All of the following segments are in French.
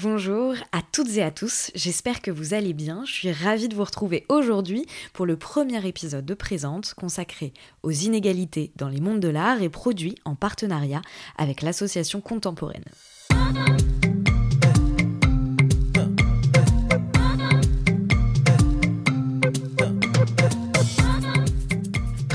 Bonjour à toutes et à tous, j'espère que vous allez bien. Je suis ravie de vous retrouver aujourd'hui pour le premier épisode de Présente consacré aux inégalités dans les mondes de l'art et produit en partenariat avec l'association contemporaine.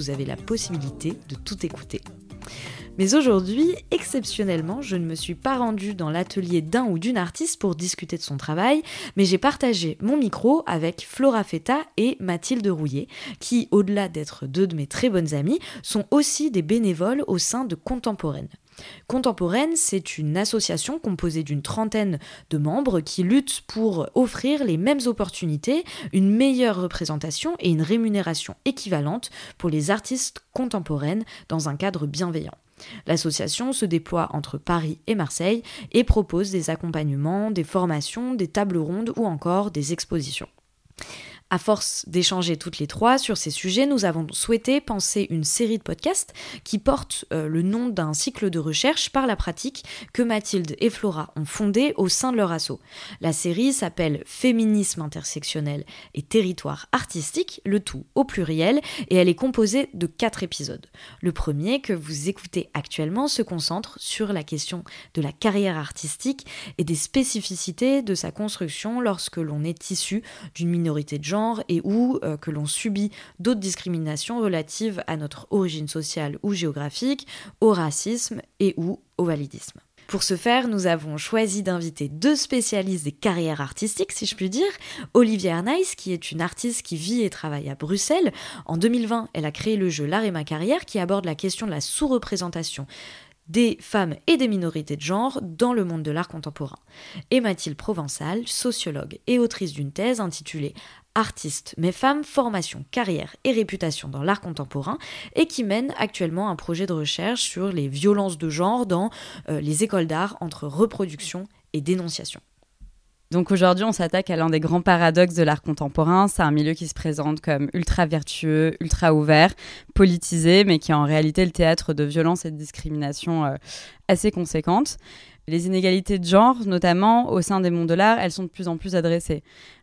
vous avez la possibilité de tout écouter. Mais aujourd'hui, exceptionnellement, je ne me suis pas rendue dans l'atelier d'un ou d'une artiste pour discuter de son travail, mais j'ai partagé mon micro avec Flora Feta et Mathilde Rouillet, qui, au-delà d'être deux de mes très bonnes amies, sont aussi des bénévoles au sein de Contemporaine. Contemporaine, c'est une association composée d'une trentaine de membres qui luttent pour offrir les mêmes opportunités, une meilleure représentation et une rémunération équivalente pour les artistes contemporaines dans un cadre bienveillant. L'association se déploie entre Paris et Marseille et propose des accompagnements, des formations, des tables rondes ou encore des expositions. À force d'échanger toutes les trois sur ces sujets, nous avons souhaité penser une série de podcasts qui portent euh, le nom d'un cycle de recherche par la pratique que Mathilde et Flora ont fondé au sein de leur asso. La série s'appelle Féminisme intersectionnel et territoire artistique, le tout au pluriel, et elle est composée de quatre épisodes. Le premier, que vous écoutez actuellement, se concentre sur la question de la carrière artistique et des spécificités de sa construction lorsque l'on est issu d'une minorité de genre et ou euh, que l'on subit d'autres discriminations relatives à notre origine sociale ou géographique, au racisme et ou au validisme. Pour ce faire, nous avons choisi d'inviter deux spécialistes des carrières artistiques, si je puis dire. Olivier Arnaïs, qui est une artiste qui vit et travaille à Bruxelles. En 2020, elle a créé le jeu L'art et ma carrière, qui aborde la question de la sous-représentation des femmes et des minorités de genre dans le monde de l'art contemporain. Et Mathilde Provençal, sociologue et autrice d'une thèse intitulée Artistes, mais femmes, formation, carrière et réputation dans l'art contemporain, et qui mène actuellement un projet de recherche sur les violences de genre dans euh, les écoles d'art entre reproduction et dénonciation. Donc aujourd'hui, on s'attaque à l'un des grands paradoxes de l'art contemporain. C'est un milieu qui se présente comme ultra vertueux, ultra ouvert, politisé, mais qui est en réalité le théâtre de violences et de discrimination euh, assez conséquentes. Les inégalités de genre, notamment au sein des mondes de l'art, elles sont de plus en plus adressées.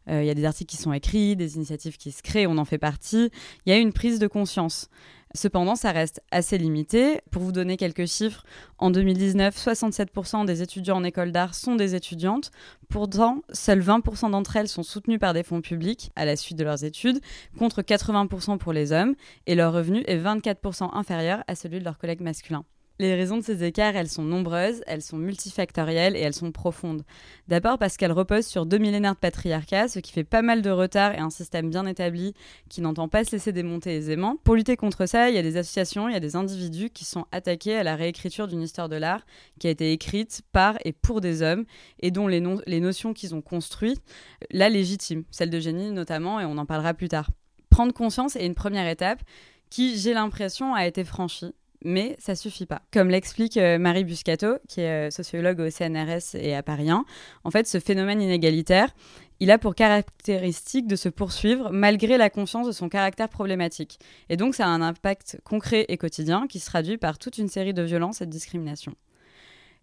Euh, il y a des articles qui sont écrits, des initiatives qui se créent, on en fait partie. Il y a une prise de conscience. Cependant, ça reste assez limité. Pour vous donner quelques chiffres, en 2019, 67% des étudiants en école d'art sont des étudiantes. Pourtant, seuls 20% d'entre elles sont soutenues par des fonds publics à la suite de leurs études, contre 80% pour les hommes, et leur revenu est 24% inférieur à celui de leurs collègues masculins. Les raisons de ces écarts, elles sont nombreuses, elles sont multifactorielles et elles sont profondes. D'abord parce qu'elles reposent sur deux millénaires de patriarcat, ce qui fait pas mal de retard et un système bien établi qui n'entend pas se laisser démonter aisément. Pour lutter contre ça, il y a des associations, il y a des individus qui sont attaqués à la réécriture d'une histoire de l'art qui a été écrite par et pour des hommes et dont les, les notions qu'ils ont construites la légitiment, celle de génie notamment, et on en parlera plus tard. Prendre conscience est une première étape qui, j'ai l'impression, a été franchie mais ça suffit pas. Comme l'explique euh, Marie Buscato, qui est euh, sociologue au CNRS et à Paris 1, en fait, ce phénomène inégalitaire, il a pour caractéristique de se poursuivre malgré la conscience de son caractère problématique. Et donc, ça a un impact concret et quotidien qui se traduit par toute une série de violences et de discriminations.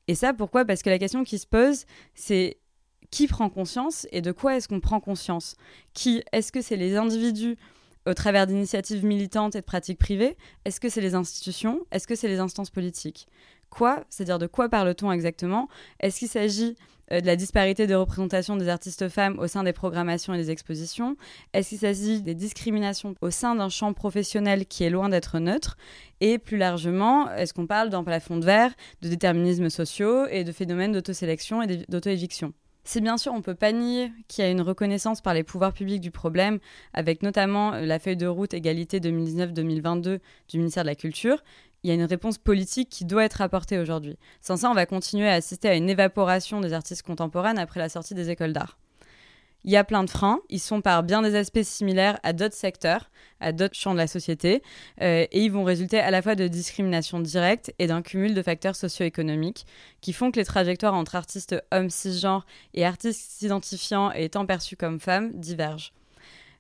Et ça, pourquoi? Parce que la question qui se pose, c'est qui prend conscience et de quoi est-ce qu'on prend conscience? Qui? Est-ce que c'est les individus au travers d'initiatives militantes et de pratiques privées Est-ce que c'est les institutions? Est-ce que c'est les instances politiques? Quoi C'est-à-dire de quoi parle-t-on exactement? Est-ce qu'il s'agit euh, de la disparité de représentation des artistes femmes au sein des programmations et des expositions? Est-ce qu'il s'agit des discriminations au sein d'un champ professionnel qui est loin d'être neutre? Et plus largement, est-ce qu'on parle d'un plafond de verre, de déterminismes sociaux et de phénomènes d'autosélection et d'auto-éviction? Si bien sûr on peut pas nier qu'il y a une reconnaissance par les pouvoirs publics du problème, avec notamment euh, la feuille de route égalité 2019-2022 du ministère de la Culture, il y a une réponse politique qui doit être apportée aujourd'hui. Sans ça, on va continuer à assister à une évaporation des artistes contemporains après la sortie des écoles d'art. Il y a plein de freins, ils sont par bien des aspects similaires à d'autres secteurs, à d'autres champs de la société, euh, et ils vont résulter à la fois de discrimination directe et d'un cumul de facteurs socio-économiques qui font que les trajectoires entre artistes hommes cisgenres et artistes s'identifiant et étant perçus comme femmes divergent.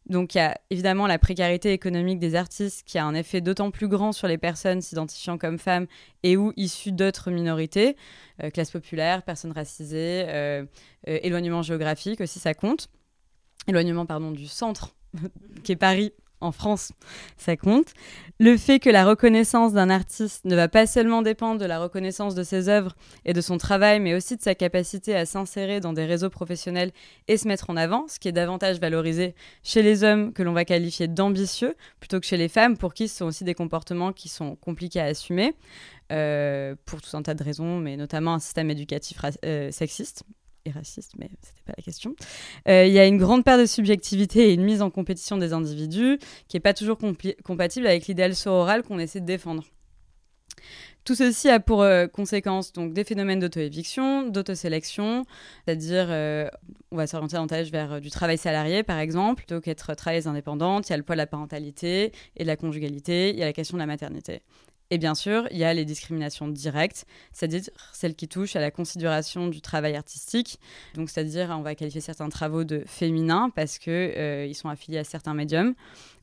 Donc il y a évidemment la précarité économique des artistes qui a un effet d'autant plus grand sur les personnes s'identifiant comme femmes et ou issues d'autres minorités, euh, classe populaire, personnes racisées, euh, euh, éloignement géographique aussi ça compte. Éloignement pardon du centre qui est Paris en France, ça compte. Le fait que la reconnaissance d'un artiste ne va pas seulement dépendre de la reconnaissance de ses œuvres et de son travail, mais aussi de sa capacité à s'insérer dans des réseaux professionnels et se mettre en avant, ce qui est davantage valorisé chez les hommes que l'on va qualifier d'ambitieux, plutôt que chez les femmes, pour qui ce sont aussi des comportements qui sont compliqués à assumer, euh, pour tout un tas de raisons, mais notamment un système éducatif euh, sexiste raciste, mais c'était pas la question. Euh, il y a une grande perte de subjectivité et une mise en compétition des individus qui n'est pas toujours compatible avec l'idéal sororal qu'on essaie de défendre. Tout ceci a pour euh, conséquence donc des phénomènes d'auto-éviction, d'autosélection, c'est-à-dire euh, on va s'orienter davantage vers du travail salarié par exemple, plutôt qu'être travailleuse indépendante. Il y a le poids de la parentalité et de la conjugalité, il y a la question de la maternité. Et bien sûr, il y a les discriminations directes, c'est-à-dire celles qui touchent à la considération du travail artistique. Donc, c'est-à-dire, on va qualifier certains travaux de féminins parce qu'ils euh, sont affiliés à certains médiums,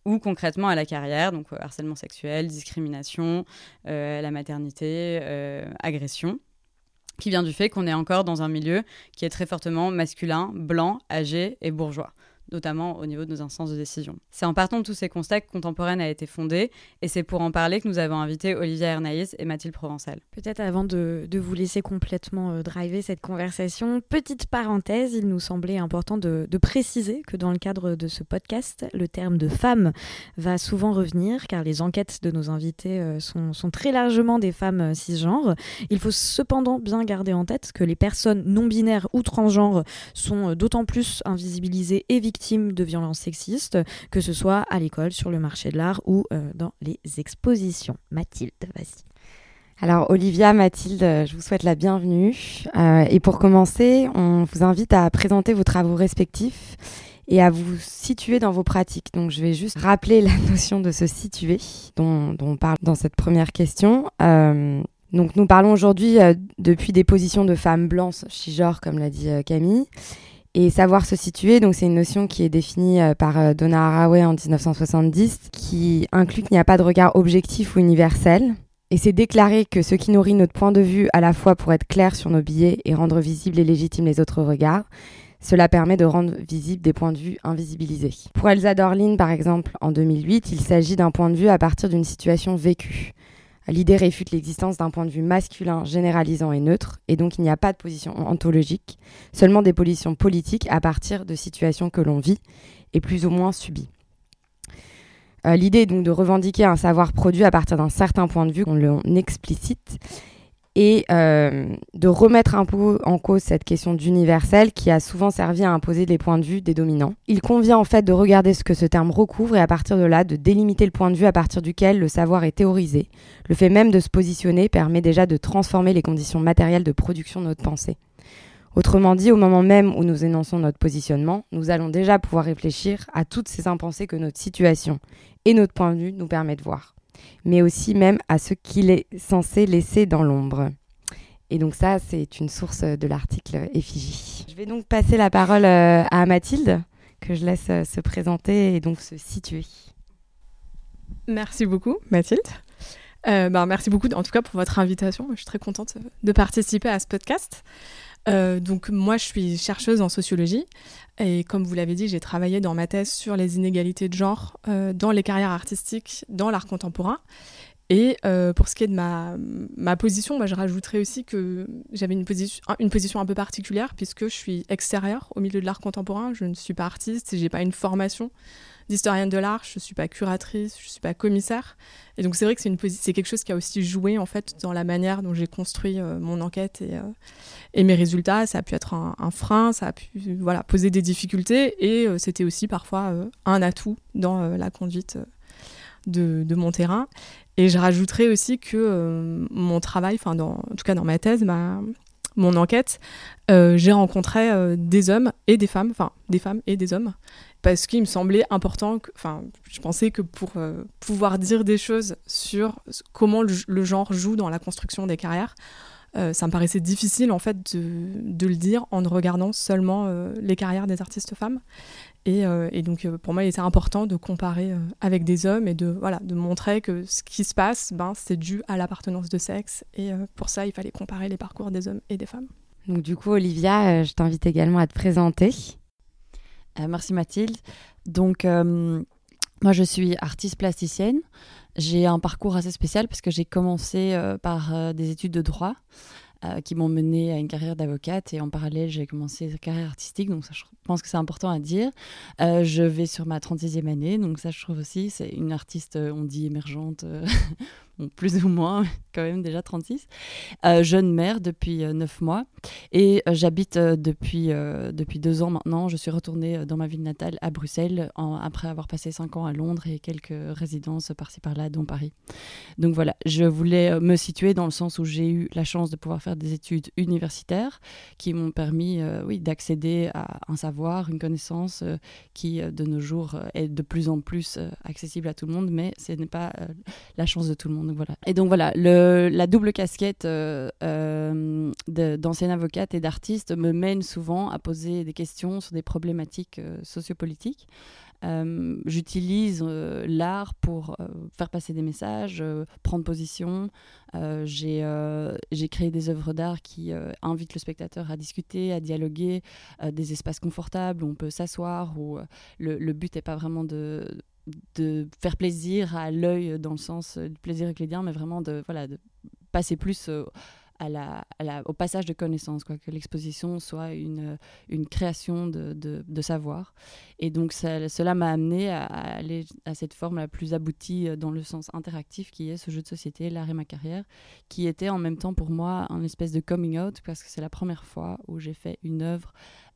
ou concrètement à la carrière, donc harcèlement sexuel, discrimination, euh, la maternité, euh, agression qui vient du fait qu'on est encore dans un milieu qui est très fortement masculin, blanc, âgé et bourgeois notamment au niveau de nos instances de décision. C'est en partant de tous ces constats que Contemporaine a été fondée, et c'est pour en parler que nous avons invité Olivia Hernaïs et Mathilde Provençal. Peut-être avant de, vous laisser complètement euh, driver cette conversation, petite parenthèse, il nous semblait important de, préciser que dans le cadre de ce podcast, le terme de femme va souvent revenir, car les enquêtes de nos invités euh, sont, très largement des femmes euh, cisgenres. Il faut cependant bien garder en tête que les personnes non binaires ou transgenres sont d'autant plus invisibilisées et victimes de violences sexistes, que ce soit à l'école, sur le marché de l'art ou euh, dans les expositions. Mathilde, vas-y. Alors Olivia, Mathilde, je vous souhaite la bienvenue. Euh, et pour commencer, on vous invite à présenter vos travaux respectifs et à vous situer dans vos pratiques. Donc je vais juste rappeler la notion de se situer dont, on parle dans cette première question. Euh, donc nous parlons aujourd'hui depuis des positions de femmes blanches, cisgenres, comme l'a dit Camille, et savoir se situer, donc c'est une notion qui est définie euh, par euh, Donna Haraway en 1970, qui inclut qu'il n'y a pas de regard objectif ou universel. Et c'est déclarer que ce qui nourrit notre point de vue à la fois pour être clair sur nos billets et rendre visibles et légitimes les autres regards, cela permet de rendre visibles des points de vue invisibilisés. Pour Elsa Dorlin, par exemple, en 2008, il s'agit d'un point de vue à partir d'une situation vécue. L'idée réfute l'existence d'un point de vue masculin généralisant et neutre, et donc il n'y a pas de position ontologique, seulement des positions politiques à partir de situations que l'on vit et plus ou moins subit. Euh, l'idée est donc de revendiquer un savoir produit à partir d'un certain point de vue qu'on explicite et euh, de remettre un peu en cause cette question d'universel qui a souvent servi à imposer les points de vue des dominants. Il convient en fait de regarder ce que ce terme recouvre et à partir de là de délimiter le point de vue à partir duquel le savoir est théorisé. Le fait même de se positionner permet déjà de transformer les conditions matérielles de production de notre pensée. Autrement dit, au moment même où nous énonçons notre positionnement, nous allons déjà pouvoir réfléchir à toutes ces impensées que notre situation et notre point de vue nous permettent de voir mais aussi même à ce qu'il est censé laisser dans l'ombre. Et donc ça, c'est une source de l'article Effigie. Je vais donc passer la parole euh, à Mathilde, que je laisse euh, se présenter et donc se situer. Merci beaucoup, Mathilde? Euh, ben, merci beaucoup, en tout cas, pour votre invitation. Je suis très contente de participer à ce podcast. Euh, donc moi, je suis chercheuse en sociologie et comme vous l'avez dit, j'ai travaillé dans ma thèse sur les inégalités de genre euh, dans les carrières artistiques, dans l'art contemporain. Et euh, pour ce qui est de ma, ma position, moi, je rajouterais aussi que j'avais une position, une position un peu particulière puisque je suis extérieure au milieu de l'art contemporain. Je ne suis pas artiste j'ai pas une formation d'historienne de l'art, je ne suis pas curatrice, je ne suis pas commissaire. Et donc c'est vrai que c'est, quelque chose qui a aussi joué en fait dans la manière dont j'ai construit euh, mon enquête et, euh, et, mes résultats. Ça a pu être un, frein, ça a pu voilà, poser des difficultés et euh, c'était aussi parfois un atout dans la conduite de, de, mon terrain. Et je rajouterais aussi que mon travail, enfin en tout cas dans ma thèse, ma, mon enquête, j'ai rencontré des hommes et des femmes, enfin des femmes et des hommes, parce qu'il me semblait important, enfin, je pensais que pour euh, pouvoir dire des choses sur comment le, genre joue dans la construction des carrières, euh, ça me paraissait difficile en fait de, le dire en ne regardant seulement euh, les carrières des artistes femmes. Et, et donc pour moi, il était important de comparer avec des hommes et de, voilà, de montrer que ce qui se passe, ben, c'est dû à l'appartenance de sexe. Et pour ça, il fallait comparer les parcours des hommes et des femmes. Donc du coup, Olivia, je t'invite également à te présenter. Euh, merci Mathilde. Donc, euh, moi, je suis artiste plasticienne. J'ai un parcours assez spécial parce que j'ai commencé euh, par des études de droit. Qui m'ont mené à une carrière d'avocate et en parallèle j'ai commencé une carrière artistique donc ça je pense que c'est important à dire. je vais sur ma 36e année donc ça je trouve aussi c'est une artiste on dit émergente plus ou moins, quand même déjà 36. Euh, jeune mère depuis euh, 9 mois. Et euh, j'habite depuis, depuis deux ans maintenant. Je suis retournée dans ma ville natale à Bruxelles après avoir passé 5 ans à Londres et quelques résidences par-ci par-là, dont Paris. Donc voilà, je voulais me situer dans le sens où j'ai eu la chance de pouvoir faire des études universitaires qui m'ont permis oui, d'accéder à un savoir, une connaissance qui de nos jours est de plus en plus accessible à tout le monde, mais ce n'est pas la chance de tout le monde Et donc voilà, la double casquette euh, euh, d'ancienne avocate et d'artiste me mène souvent à poser des questions sur des problématiques euh, sociopolitiques. J'utilise l'art pour faire passer des messages, prendre position. J'ai créé des œuvres d'art qui invitent le spectateur à discuter, à dialoguer, des espaces confortables où on peut s'asseoir, où le but n'est pas vraiment de de faire plaisir à l'œil dans le sens du plaisir euclidien, mais vraiment de, voilà, de passer plus euh, à la, au passage de connaissances, quoi, que l'exposition soit une, une création de, de, savoir. Et donc cela m'a amené à, aller à cette forme la plus aboutie euh, dans le sens interactif qui est ce jeu de société, l'art et ma carrière, qui était en même temps pour moi un espèce de coming out, parce que c'est la première fois où j'ai fait une œuvre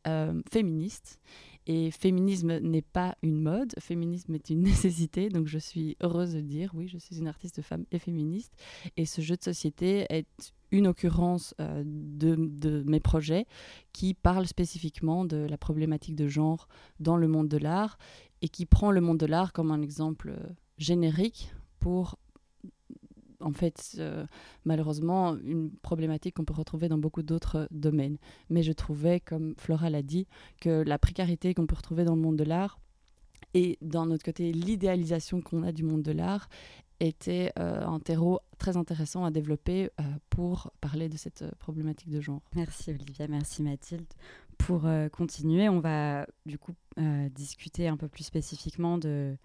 euh, féministe et féminisme n'est pas une mode, féminisme est une nécessité. Donc je suis heureuse de dire, oui, je suis une artiste femme et féministe. Et ce jeu de société est une occurrence euh, de, mes projets qui parle spécifiquement de la problématique de genre dans le monde de l'art et qui prend le monde de l'art comme un exemple euh, générique pour en fait, euh, malheureusement, une problématique qu'on peut retrouver dans beaucoup d'autres domaines. Mais je trouvais, comme Flora l'a dit, que la précarité qu'on peut retrouver dans le monde de l'art et d'un autre côté, l'idéalisation qu'on a du monde de l'art était euh, un terreau très intéressant à développer euh, pour parler de cette problématique de genre. Merci Olivia, merci Mathilde. Pour continuer, on va du coup discuter un peu plus spécifiquement de,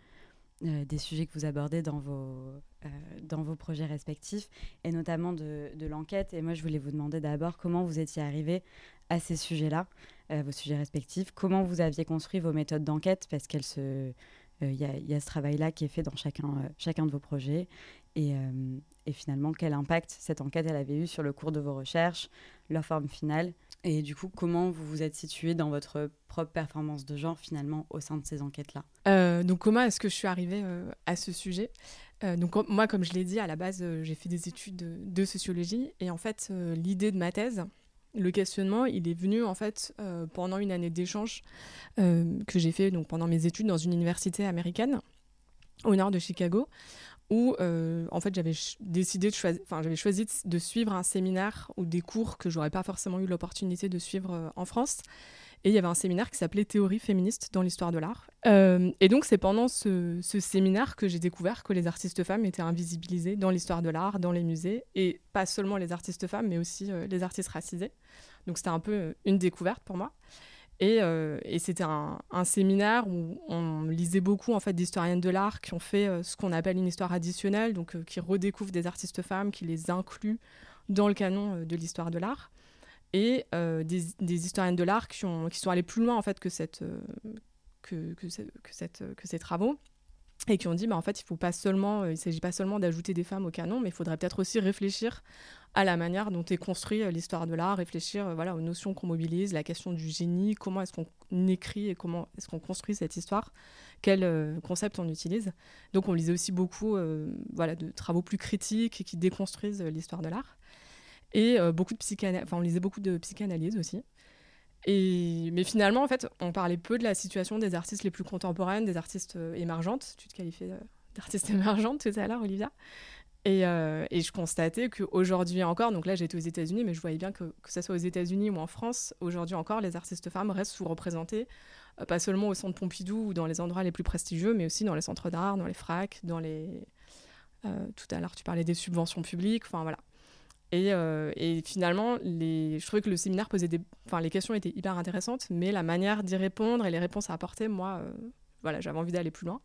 euh, des sujets que vous abordez dans vos, euh, dans vos projets respectifs, et notamment de, l'enquête. Et moi, je voulais vous demander d'abord comment vous étiez arrivé à ces sujets-là, euh, vos sujets respectifs, comment vous aviez construit vos méthodes d'enquête, parce qu'il se... y, y, a ce travail-là qui est fait dans chacun, chacun de vos projets, et, et, finalement, quel impact cette enquête elle avait eu sur le cours de vos recherches, leur forme finale, et du coup, comment vous vous êtes situé dans votre propre performance de genre finalement au sein de ces enquêtes-là? Euh, Donc comment est-ce que je suis arrivée euh, à ce sujet? Euh, Donc moi, comme je l'ai dit, à la base, j'ai fait des études de, sociologie. Et en fait, l'idée de ma thèse, le questionnement, il est venu en fait pendant une année d'échange que j'ai fait donc pendant mes études dans une université américaine au nord de Chicago où euh, en fait j'avais décidé de choisir, enfin j'avais choisi de suivre un séminaire ou des cours que j'aurais pas forcément eu l'opportunité de suivre euh, en France. Et il y avait un séminaire qui s'appelait Théorie féministe dans l'histoire de l'art. Euh, et donc c'est pendant ce, ce, séminaire que j'ai découvert que les artistes femmes étaient invisibilisées dans l'histoire de l'art, dans les musées, et pas seulement les artistes femmes, mais aussi les artistes racisés. Donc c'était un peu une découverte pour moi. Euh, et, c'était un, séminaire où on lisait beaucoup en fait d'historiennes de l'art qui ont fait euh, ce qu'on appelle une histoire additionnelle, donc euh, qui redécouvrent des artistes femmes, qui les incluent dans le canon de l'histoire de l'art, et des, historiennes de l'art qui, qui sont allées plus loin en fait que, cette, que, que, cette, que ces travaux et qui ont dit bah, en fait il faut pas seulement il s'agit pas seulement d'ajouter des femmes au canon mais il faudrait peut-être aussi réfléchir à la manière dont est construit l'histoire de l'art réfléchir voilà aux notions qu'on mobilise la question du génie comment est-ce qu'on écrit et comment est-ce qu'on construit cette histoire quel concept on utilise donc on lisait aussi beaucoup voilà de travaux plus critiques qui déconstruisent l'histoire de l'art et beaucoup de enfin on lisait beaucoup de psychanalyse aussi et, mais finalement, en fait, on parlait peu de la situation des artistes les plus contemporaines, des artistes euh, émergentes. Tu te qualifiais d'artiste émergente tout à l'heure, Olivia. Et, euh, et, je constatais qu'aujourd'hui encore, donc là j'étais aux États-Unis, mais je voyais bien que que ce soit aux États-Unis ou en France, aujourd'hui encore, les artistes femmes restent sous-représentées, euh, pas seulement au centre Pompidou ou dans les endroits les plus prestigieux, mais aussi dans les centres d'art, dans les fracs, dans les. tout à l'heure, tu parlais des subventions publiques, enfin voilà. Euh, et, finalement, je trouvais que le séminaire posait des... Enfin, les questions étaient hyper intéressantes, mais la manière d'y répondre et les réponses à apporter, moi, euh, voilà, j'avais envie d'aller plus loin.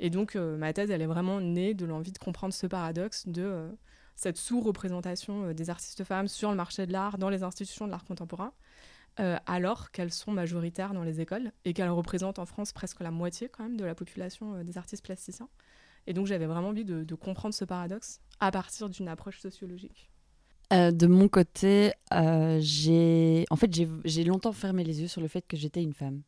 Et donc, euh, ma thèse, elle est vraiment née de l'envie de comprendre ce paradoxe de cette sous-représentation des artistes femmes sur le marché de l'art, dans les institutions de l'art contemporain, alors qu'elles sont majoritaires dans les écoles et qu'elles représentent en France presque la moitié quand même de la population des artistes plasticiens. Et donc, j'avais vraiment envie de comprendre ce paradoxe à partir d'une approche sociologique. Euh, de mon côté, euh, j'ai en fait j'ai longtemps fermé les yeux sur le fait que j'étais une femme.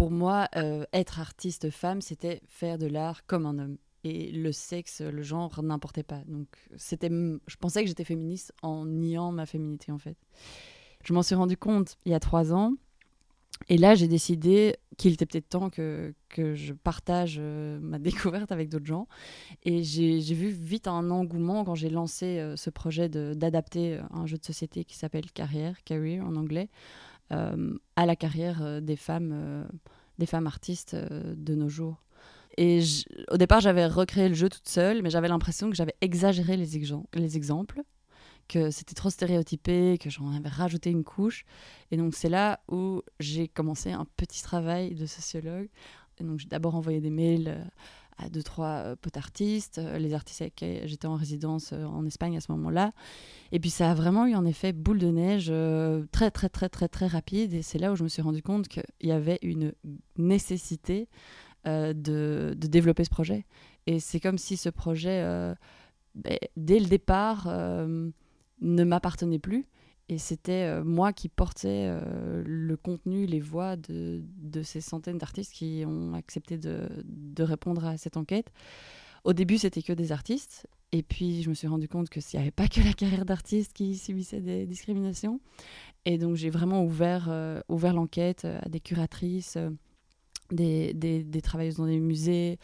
Pour moi, euh, être artiste femme, c'était faire de l'art comme un homme. Et le sexe, le genre n'importait pas. Donc c'était, je pensais que j'étais féministe en niant ma féminité en fait. Je m'en suis rendu compte il y a trois ans et là, j'ai décidé qu'il était peut-être temps que, que je partage euh, ma découverte avec d'autres gens. Et j'ai vu vite un engouement quand j'ai lancé euh, ce projet d'adapter un jeu de société qui s'appelle Carrière, Career en anglais, à la carrière des femmes, des femmes artistes de nos jours. Et au départ, j'avais recréé le jeu toute seule, mais j'avais l'impression que j'avais exagéré les, les exemples que c'était trop stéréotypé, que j'en avais rajouté une couche. Et donc c'est là où j'ai commencé un petit travail de sociologue. Donc j'ai d'abord envoyé des mails euh, à deux, trois euh, potes artistes, euh, les artistes avec qui j'étais en résidence en Espagne à ce moment-là. Et puis ça a vraiment eu un effet boule de neige très, très, très, très, très rapide. Et c'est là où je me suis rendu compte qu'il y avait une nécessité de, de, développer ce projet. Et c'est comme si ce projet, ben, dès le départ, ne m'appartenait plus. Et c'était euh, moi qui portais euh, le contenu, les voix de, de ces centaines d'artistes qui ont accepté de, de, répondre à cette enquête. Au début, c'était que des artistes. Et puis, je me suis rendu compte que s'il n'y avait pas que la carrière d'artiste qui subissait des discriminations. Et donc, j'ai vraiment ouvert, euh, ouvert l'enquête à des curatrices, des, des, des, travailleuses dans des musées,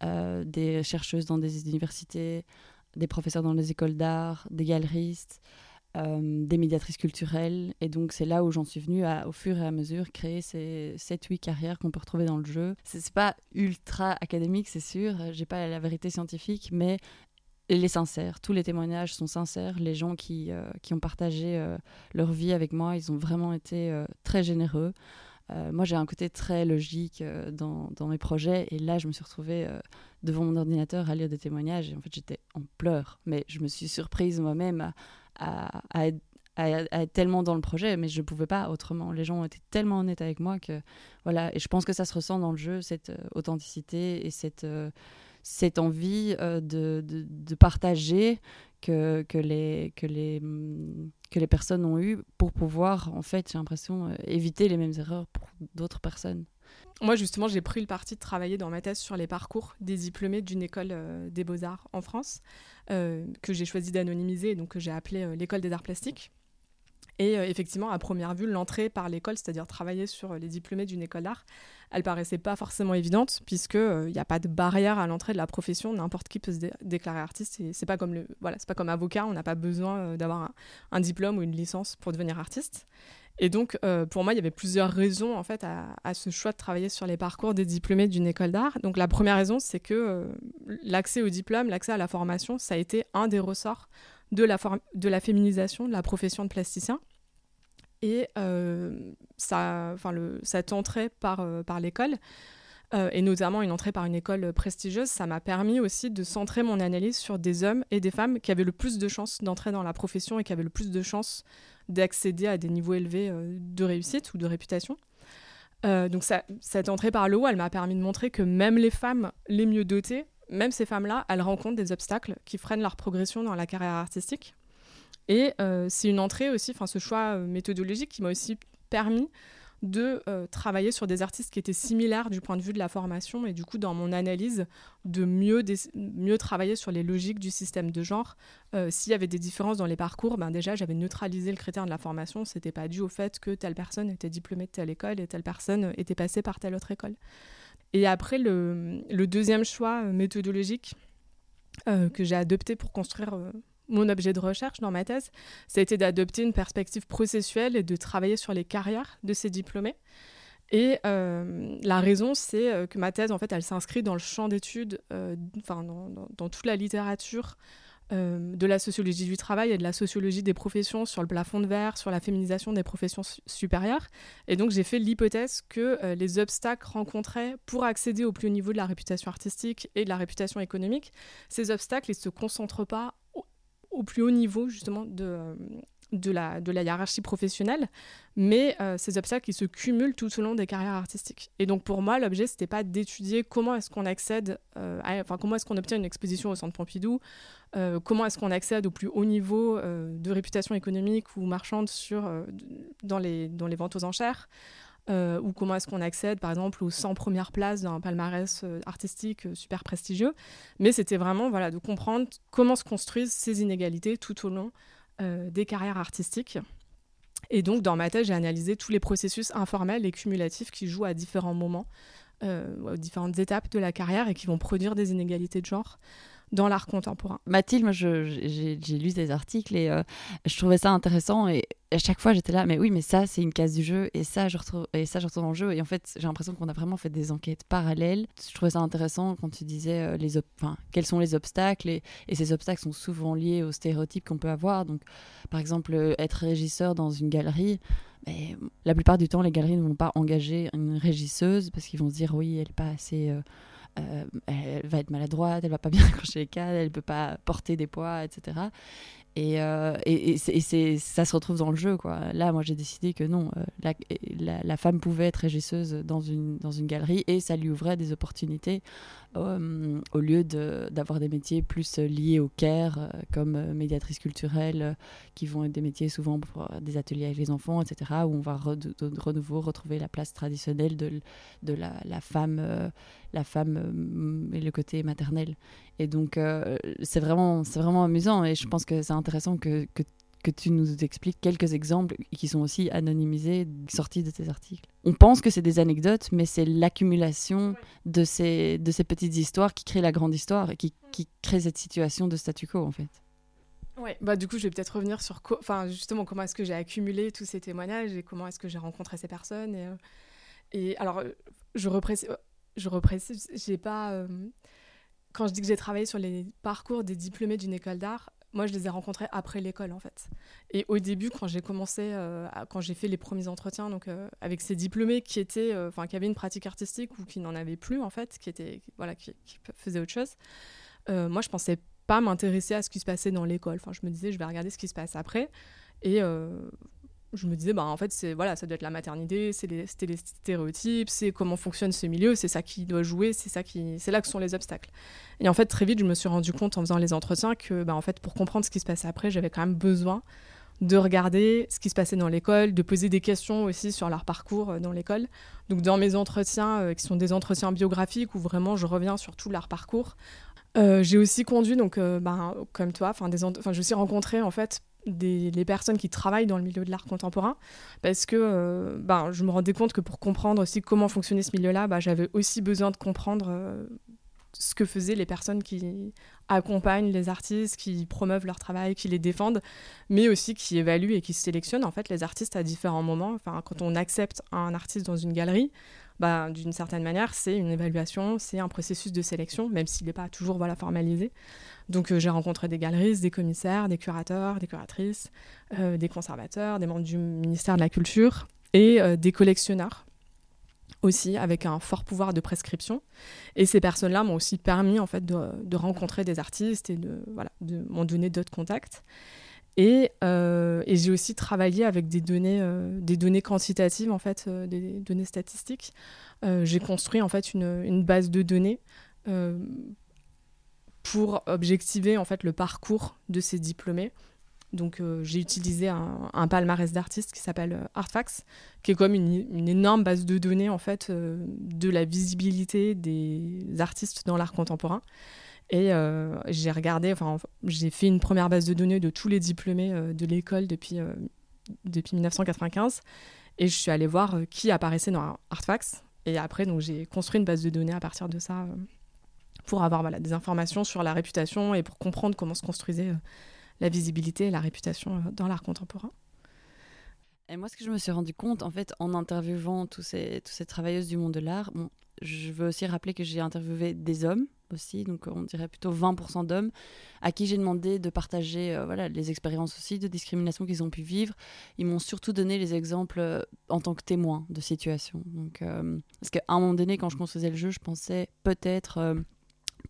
des chercheuses dans des universités, des professeurs dans les écoles d'art, des galeristes, euh, des médiatrices culturelles. Et donc, c'est là où j'en suis venue au fur et à mesure, créer ces 7-8 carrières qu'on peut retrouver dans le jeu. C'est pas ultra académique, c'est sûr. J'ai pas la vérité scientifique, mais elle est sincère. Tous les témoignages sont sincères. Les gens qui, euh, qui ont partagé euh, leur vie avec moi, ils ont vraiment été très généreux. Moi, j'ai un côté très logique dans, dans, mes projets. Et là, je me suis retrouvée devant mon ordinateur à lire des témoignages. Et en fait, j'étais en pleurs. Mais je me suis surprise moi-même à, à, être tellement dans le projet. Mais je ne pouvais pas autrement. Les gens ont été tellement honnêtes avec moi que. Voilà. Et je pense que ça se ressent dans le jeu, cette authenticité et cette, cette envie de, de, de, partager que, que, les, que, les, que les personnes ont eu pour pouvoir, en fait, j'ai l'impression, euh, éviter les mêmes erreurs pour d'autres personnes. Moi, justement, j'ai pris le parti de travailler dans ma thèse sur les parcours des diplômés d'une école euh, des beaux-arts en France, euh, que j'ai choisi d'anonymiser, donc que j'ai appelé l'école des arts plastiques. Et euh, effectivement, à première vue, l'entrée par l'école, c'est-à-dire travailler sur les diplômés d'une école d'art, elle paraissait pas forcément évidente, puisque il euh, n'y a pas de barrière à l'entrée de la profession. N'importe qui peut se déclarer artiste. Et c'est pas comme le, voilà, pas comme avocat. On n'a pas besoin euh, d'avoir un, diplôme ou une licence pour devenir artiste. Et donc, pour moi, il y avait plusieurs raisons en fait à, ce choix de travailler sur les parcours des diplômés d'une école d'art. Donc, la première raison, c'est que l'accès au diplôme, l'accès à la formation, ça a été un des ressorts de la, de la féminisation de la profession de plasticien. Et euh, ça, le, cette entrée par, euh, par l'école, euh, et notamment une entrée par une école prestigieuse, ça m'a permis aussi de centrer mon analyse sur des hommes et des femmes qui avaient le plus de chances d'entrer dans la profession et qui avaient le plus de chances d'accéder à des niveaux élevés de réussite ou de réputation. donc cette entrée par le haut, elle m'a permis de montrer que même les femmes les mieux dotées, même ces femmes-là, elles rencontrent des obstacles qui freinent leur progression dans la carrière artistique. Et c'est une entrée aussi, enfin ce choix méthodologique qui m'a aussi permis de euh, travailler sur des artistes qui étaient similaires du point de vue de la formation et du coup dans mon analyse de mieux, mieux travailler sur les logiques du système de genre. Euh, s'il y avait des différences dans les parcours, ben déjà j'avais neutralisé le critère de la formation, c'était pas dû au fait que telle personne était diplômée de telle école et telle personne était passée par telle autre école. Et après le, deuxième choix euh, méthodologique que j'ai adopté pour construire mon objet de recherche dans ma thèse, ça a été d'adopter une perspective processuelle et de travailler sur les carrières de ces diplômés. Et euh, la raison, c'est euh, que ma thèse, en fait, elle s'inscrit dans le champ d'études, euh, enfin, dans, toute la littérature de la sociologie du travail et de la sociologie des professions sur le plafond de verre, sur la féminisation des professions supérieures. Et donc, j'ai fait l'hypothèse que les obstacles rencontrés pour accéder au plus haut niveau de la réputation artistique et de la réputation économique, ces obstacles, ils ne se concentrent pas au plus haut niveau justement de, euh, de, la, de la hiérarchie professionnelle, mais euh, ces obstacles qui se cumulent tout au long des carrières artistiques. Et donc pour moi, l'objet, c'était pas d'étudier comment est-ce qu'on accède, euh, enfin comment est-ce qu'on obtient une exposition au Centre Pompidou, comment est-ce qu'on accède au plus haut niveau de réputation économique ou marchande sur, dans, les, dans les ventes aux enchères. Euh, ou comment est-ce qu'on accède par exemple aux 100 premières places d'un palmarès euh, artistique euh, super prestigieux. Mais c'était vraiment voilà, de comprendre comment se construisent ces inégalités tout au long des carrières artistiques. Et donc dans ma thèse, j'ai analysé tous les processus informels et cumulatifs qui jouent à différents moments, aux différentes étapes de la carrière et qui vont produire des inégalités de genre dans l'art contemporain. Mathilde, moi j'ai lu des articles et euh, je trouvais ça intéressant et à chaque fois j'étais là, mais oui, mais ça c'est une case du jeu et ça je retrouve, et ça je retrouve dans le jeu et en fait j'ai l'impression qu'on a vraiment fait des enquêtes parallèles. Je trouvais ça intéressant quand tu disais euh, les enfin, quels sont les obstacles et, ces obstacles sont souvent liés aux stéréotypes qu'on peut avoir. Donc par exemple euh, être régisseur dans une galerie, mais la plupart du temps les galeries ne vont pas engager une régisseuse parce qu'ils vont se dire oui elle n'est pas assez elle va être maladroite, elle va pas bien accrocher les cadres, elle peut pas porter des poids, etc. Et, euh, et, et ça se retrouve dans le jeu. Quoi. Là, moi, j'ai décidé que non, euh, la, la, femme pouvait être régisseuse dans une, dans une galerie et ça lui ouvrait des opportunités euh, au lieu d'avoir des métiers plus liés au care, comme médiatrice culturelle, qui vont être des métiers souvent pour des ateliers avec les enfants, etc., où on va de, nouveau retrouver la place traditionnelle de, de la, la femme, la femme et le côté maternel. Et donc, c'est vraiment, vraiment amusant et je pense que c'est intéressant que, que, que, tu nous expliques quelques exemples qui sont aussi anonymisés, sortis de tes articles. On pense que c'est des anecdotes, mais c'est l'accumulation de, ces, de ces petites histoires qui crée la grande histoire et qui, qui crée cette situation de statu quo, en fait. Ouais, bah du coup, je vais peut-être revenir sur enfin, justement comment est-ce que j'ai accumulé tous ces témoignages et comment est-ce que j'ai rencontré ces personnes. Et, euh, et alors, euh, je reprécise, euh, je reprécise j'ai pas. quand je dis que j'ai travaillé sur les parcours des diplômés d'une école d'art, moi, je les ai rencontrés après l'école, en fait. Et au début, quand j'ai commencé, euh, quand j'ai fait les premiers entretiens, donc euh, avec ces diplômés qui étaient, euh, enfin, qui avaient une pratique artistique ou qui n'en avaient plus, en fait, qui étaient, voilà, qui, faisaient autre chose. moi, je pensais pas m'intéresser à ce qui se passait dans l'école. Enfin, je me disais, je vais regarder ce qui se passe après. Et je me disais, bah, en fait, c'est, voilà, ça doit être la maternité, c'est les, stéréotypes, c'est comment fonctionne ce milieu, c'est ça qui doit jouer, c'est, ça qui, c'est là que sont les obstacles. Et en fait, très vite, je me suis rendu compte en faisant les entretiens que, bah, en fait, pour comprendre ce qui se passait après, j'avais quand même besoin de regarder ce qui se passait dans l'école, de poser des questions aussi sur leur parcours euh, dans l'école. Donc, dans mes entretiens, euh, qui sont des entretiens biographiques, où vraiment je reviens sur tout leur parcours, euh, j'ai aussi conduit, donc, bah, comme toi, enfin, des, enfin, j'ai aussi rencontré, en fait, des les personnes qui travaillent dans le milieu de l'art contemporain parce que euh, ben, je me rendais compte que pour comprendre aussi comment fonctionnait ce milieu-là, ben, j'avais aussi besoin de comprendre euh, ce que faisaient les personnes qui accompagnent les artistes, qui promeuvent leur travail, qui les défendent, mais aussi qui évaluent et qui sélectionnent en fait les artistes à différents moments. Enfin, quand on accepte un artiste dans une galerie, bah, d'une certaine manière, c'est une évaluation, c'est un processus de sélection, même s'il n'est pas toujours voilà, formalisé. Donc euh, j'ai rencontré des galeristes, des commissaires, des curateurs, des curatrices, euh, des conservateurs, des membres du ministère de la Culture et euh, des collectionneurs aussi avec un fort pouvoir de prescription. Et ces personnes-là m'ont aussi permis en fait de, rencontrer des artistes et de, voilà, de m'en donner d'autres contacts. Et, et j'ai aussi travaillé avec des données, des données quantitatives, en fait, des données statistiques. j'ai construit en fait une, une, base de données pour objectiver en fait le parcours de ces diplômés donc euh, j'ai utilisé un, palmarès d'artistes qui s'appelle euh, Artfax, qui est comme une, énorme base de données en fait euh, de la visibilité des artistes dans l'art contemporain. Et j'ai regardé, enfin j'ai fait une première base de données de tous les diplômés de l'école depuis, depuis 1995. Et je suis allée voir qui apparaissait dans Artfax. Et après, donc j'ai construit une base de données à partir de ça pour avoir des informations sur la réputation et pour comprendre comment se construisait la visibilité et la réputation euh, dans l'art contemporain. Et moi, ce que je me suis rendu compte, en fait, en interviewant tous ces, travailleuses du monde de l'art, bon, je veux aussi rappeler que j'ai interviewé des hommes aussi, donc on dirait plutôt 20% d'hommes, à qui j'ai demandé de partager euh, voilà, les expériences aussi de discrimination qu'ils ont pu vivre. Ils m'ont surtout donné les exemples euh, en tant que témoins de situation. Donc, parce qu'à un moment donné, quand je construisais le jeu, je pensais peut-être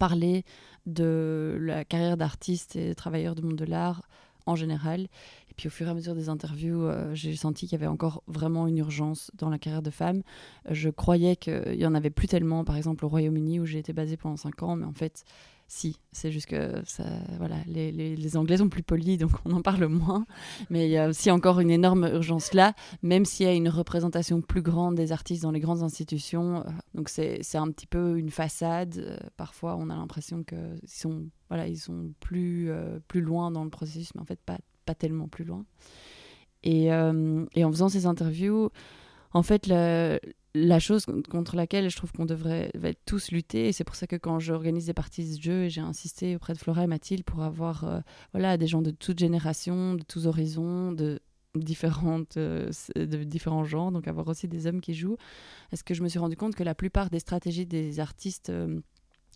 parler de la carrière d'artiste et travailleur du monde de l'art en général. Et puis au fur et à mesure des interviews, euh, j'ai senti qu'il y avait encore vraiment une urgence dans la carrière de femme. je croyais qu'il y en avait plus tellement, par exemple au Royaume-Uni où j'ai été basée pendant 5 ans, mais en fait, si, c'est juste que voilà, les, Anglais sont plus polis, donc on en parle moins. Mais il y a aussi encore une énorme urgence là, même s'il y a une représentation plus grande des artistes dans les grandes institutions. Euh, donc c'est un petit peu une façade. Euh, parfois, on a l'impression qu'ils sont, voilà, ils sont plus, euh, plus loin dans le processus, mais en fait, pas, pas tellement plus loin. Et, et en faisant ces interviews, en fait, la chose contre laquelle je trouve qu'on devrait tous lutter. Et c'est pour ça que quand j'organise des parties de jeu, j'ai insisté auprès de Flora et Mathilde pour avoir euh, voilà, des gens de toutes générations, de tous horizons, de différentes euh, de différents genres donc avoir aussi des hommes qui jouent est-ce que je me suis rendu compte que la plupart des stratégies des artistes euh,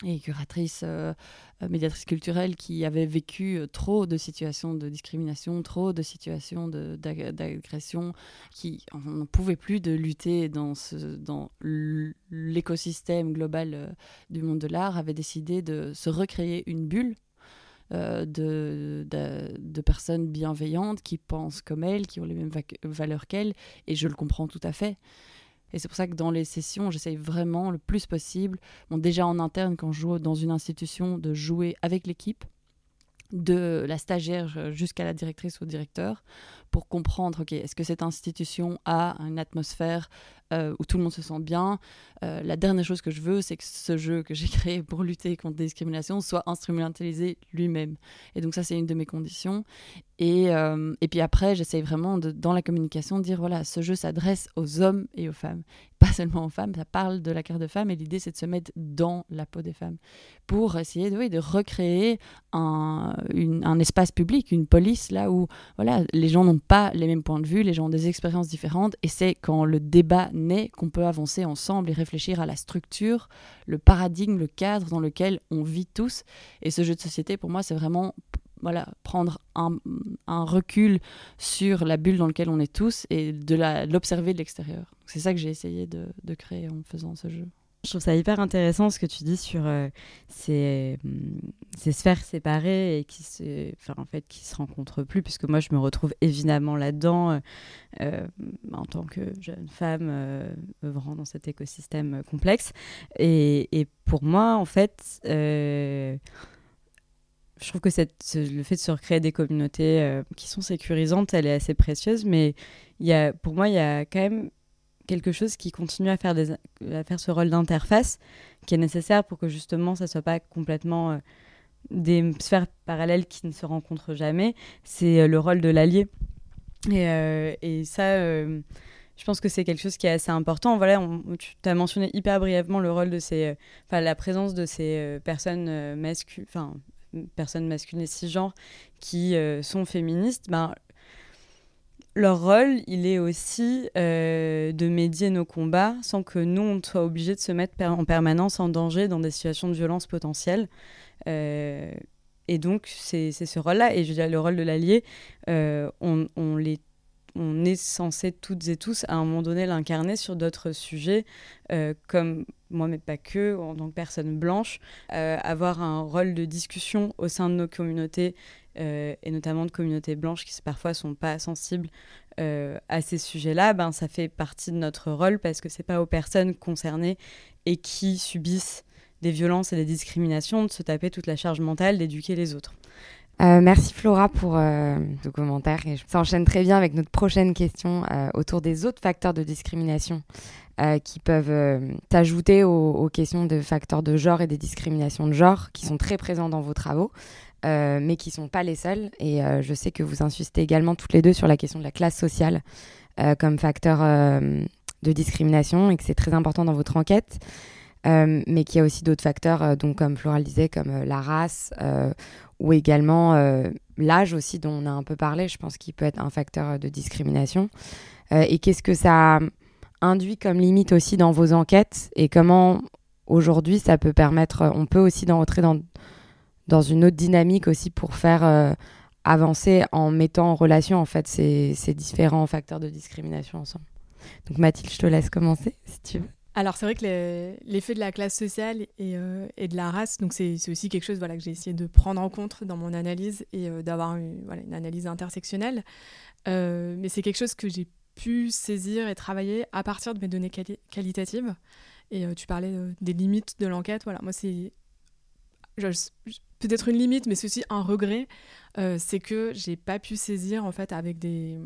et curatrice, euh, euh, médiatrice culturelle qui avait vécu euh, trop de situations de discrimination, trop de situations d'agression, qui n'en pouvait plus de lutter dans, dans l'écosystème global du monde de l'art, avait décidé de se recréer une bulle de, de, de, personnes bienveillantes qui pensent comme elles, qui ont les mêmes valeurs qu'elles, et je le comprends tout à fait. Et c'est pour ça que dans les sessions, j'essaye vraiment le plus possible, déjà en interne, quand je joue dans une institution, de jouer avec l'équipe, de la stagiaire jusqu'à la directrice ou directeur, pour comprendre, ok, est-ce que cette institution a une atmosphère euh, où tout le monde se sent bien euh, La dernière chose que je veux, c'est que ce jeu que j'ai créé pour lutter contre la discrimination soit instrumentalisé lui-même. Et donc ça, c'est une de mes conditions. Et, euh, et puis après, j'essaye vraiment, de, dans la communication, de dire, voilà, ce jeu s'adresse aux hommes et aux femmes. Pas seulement aux femmes, ça parle de la carte de femme, et l'idée, c'est de se mettre dans la peau des femmes pour essayer de, oui, de recréer un, un espace public, une police, là où voilà, les gens n'ont pas les mêmes points de vue, les gens ont des expériences différentes, et c'est quand le débat naît qu'on peut avancer ensemble et réfléchir à la structure, le paradigme, le cadre dans lequel on vit tous. Et ce jeu de société, pour moi, c'est vraiment voilà, prendre un, recul sur la bulle dans laquelle on est tous et de l'observer de l'extérieur. C'est ça que j'ai essayé de créer en faisant ce jeu. Je trouve ça hyper intéressant ce que tu dis sur euh, ces, hum, ces, sphères séparées et qui se, en fait, qui se rencontrent plus, puisque moi je me retrouve évidemment là-dedans euh, euh, en tant que jeune femme œuvrant dans cet écosystème complexe. Et, pour moi, en fait, je trouve que le fait de se recréer des communautés qui sont sécurisantes, elle est assez précieuse, mais y a, pour moi, il y a quand même quelque chose qui continue à faire, faire ce rôle d'interface qui est nécessaire pour que justement ça soit pas complètement euh, des sphères parallèles qui ne se rencontrent jamais. C'est euh, le rôle de l'allié. Et, euh, et, ça, je pense que c'est quelque chose qui est assez important. Voilà, tu as mentionné hyper brièvement le rôle de ces, enfin la présence de ces personnes masculines, enfin personnes masculines et cisgenres qui sont féministes. Ben, leur rôle, il est aussi euh, de médier nos combats sans que nous, on soit obligés de se mettre en permanence en danger dans des situations de violence potentielle. Euh, et donc, c'est ce rôle-là. Et je veux dire, le rôle de l'allié, euh, on, on, est censé toutes et tous, à un moment donné, l'incarner sur d'autres sujets, comme moi, mais pas que, en tant que personne blanche, avoir un rôle de discussion au sein de nos communautés et notamment de communautés blanches qui parfois sont pas sensibles à ces sujets-là, ben, ça fait partie de notre rôle parce que c'est pas aux personnes concernées et qui subissent des violences et des discriminations de se taper toute la charge mentale d'éduquer les autres. Euh, merci Flora pour euh, ce commentaire. Et ça enchaîne très bien avec notre prochaine question euh, autour des autres facteurs de discrimination qui peuvent s'ajouter aux, questions de facteurs de genre et des discriminations de genre qui sont très présents dans vos travaux, mais qui ne sont pas les seuls. Et je sais que vous insistez également toutes les deux sur la question de la classe sociale comme facteur de discrimination et que c'est très important dans votre enquête. mais qu'il y a aussi d'autres facteurs, donc comme Flora le disait, comme la race ou également euh, l'âge aussi dont on a un peu parlé, je pense qu'il peut être un facteur de discrimination. Euh, et qu'est-ce que ça induit comme limite aussi dans vos enquêtes et comment aujourd'hui ça peut permettre, on peut aussi rentrer dans, dans une autre dynamique aussi pour faire euh, avancer en mettant en relation en fait ces, différents facteurs de discrimination ensemble. Donc Mathilde, je te laisse commencer si tu veux. Alors c'est vrai que l'effet de la classe sociale euh, et, de la race, donc c'est aussi quelque chose voilà, que j'ai essayé de prendre en compte dans mon analyse et euh, d'avoir une, voilà, une, analyse intersectionnelle. Euh, mais c'est quelque chose que j'ai pu saisir et travailler à partir de mes données qualitatives. Et tu parlais des limites de l'enquête. Voilà, moi c'est peut-être une limite, mais c'est aussi un regret, c'est que j'ai pas pu saisir en fait avec des.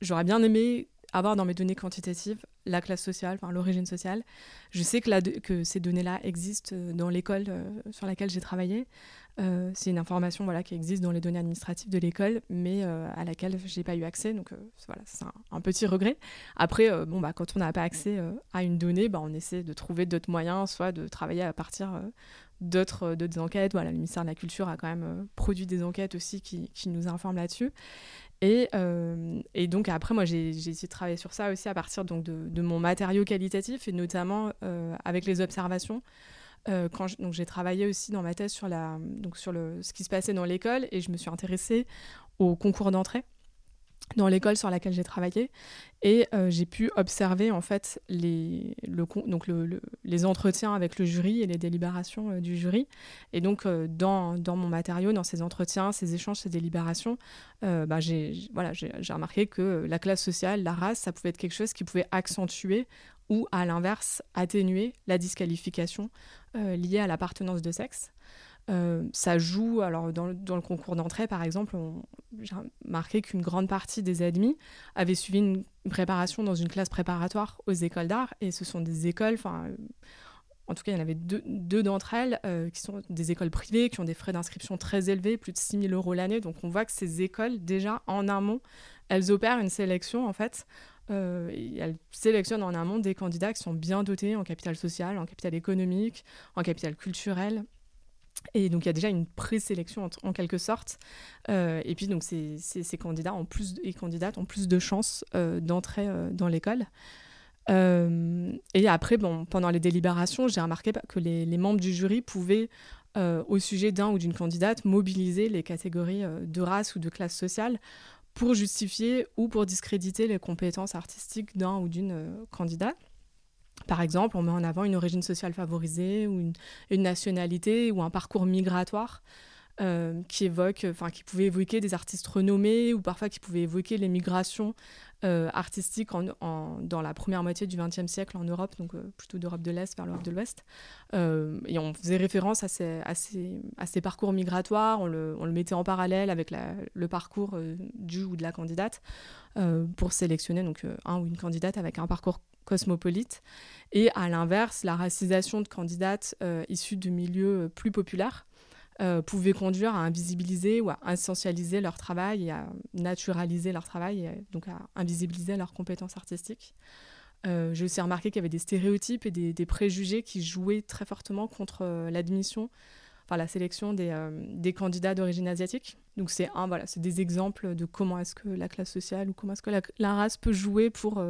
J'aurais bien aimé avoir dans mes données quantitatives la classe sociale, enfin l'origine sociale. Je sais que, ces données-là existent euh, dans l'école euh, sur laquelle j'ai travaillé. Euh, c'est une information voilà, qui existe dans les données administratives de l'école, mais à laquelle je n'ai pas eu accès. Donc voilà, c'est un, petit regret. Après, bon, bah, quand on n'a pas accès à une donnée, bah, on essaie de trouver d'autres moyens, soit de travailler à partir d'autres enquêtes. Voilà, le ministère de la Culture a quand même produit des enquêtes aussi qui, qui nous informent là-dessus. Et, euh, et, donc après, moi, j'ai essayé de travailler sur ça aussi à partir donc, de, de mon matériau qualitatif et notamment euh, avec les observations. Euh, quand donc j'ai travaillé aussi dans ma thèse sur, la, donc sur le, ce qui se passait dans l'école et je me suis intéressée au concours d'entrée dans l'école sur laquelle j'ai travaillé et euh, j'ai pu observer en fait les, le, donc le, les entretiens avec le jury et les délibérations euh, du jury. Et donc euh, dans, dans, mon matériau dans ces entretiens ces échanges ces délibérations bah, j'ai voilà remarqué que la classe sociale la race ça pouvait être quelque chose qui pouvait accentuer ou à l'inverse atténuer la disqualification liée à l'appartenance de sexe euh, ça joue, alors dans, le concours d'entrée par exemple, j'ai remarqué qu'une grande partie des admis avaient suivi une préparation dans une classe préparatoire aux écoles d'art, et ce sont des écoles, enfin, en tout cas il y en avait deux, d'entre elles euh, qui sont des écoles privées, qui ont des frais d'inscription très élevés, plus de 6 000 euros l'année, donc on voit que ces écoles, déjà en amont, elles opèrent une sélection en fait. Euh, elles sélectionnent en amont des candidats qui sont bien dotés en capital social, en capital économique, en capital culturel, et donc il y a déjà une présélection en, quelque sorte. Euh, et puis donc ces, ces, candidats en plus, et candidates ont plus de chances euh, d'entrer euh, dans l'école. et après, bon, pendant les délibérations, j'ai remarqué que les, les, membres du jury pouvaient, au sujet d'un ou d'une candidate, mobiliser les catégories de race ou de classe sociale pour justifier ou pour discréditer les compétences artistiques d'un ou d'une candidate. Par exemple, on met en avant une origine sociale favorisée ou une, nationalité ou un parcours migratoire euh, qui évoque, enfin qui pouvait évoquer des artistes renommés ou parfois qui pouvait évoquer les migrations euh, artistiques dans la première moitié du XXe siècle en Europe, donc euh, plutôt d'Europe de l'Est vers l'Europe de l'Ouest. et on faisait référence à ces, parcours migratoires, on le, mettait en parallèle avec le parcours du ou de la candidate pour sélectionner donc un ou une candidate avec un parcours cosmopolite. Et à l'inverse, la racisation de candidates issues de milieux plus populaires euh, pouvait conduire à invisibiliser ou à essentialiser leur travail et à naturaliser leur travail, donc à invisibiliser leurs compétences artistiques. J'ai aussi remarqué qu'il y avait des stéréotypes et des, préjugés qui jouaient très fortement contre l'admission, enfin la sélection des, des candidats d'origine asiatique. Donc c'est un, voilà, c'est des exemples de comment est-ce que la classe sociale ou comment est-ce que la, race peut jouer pour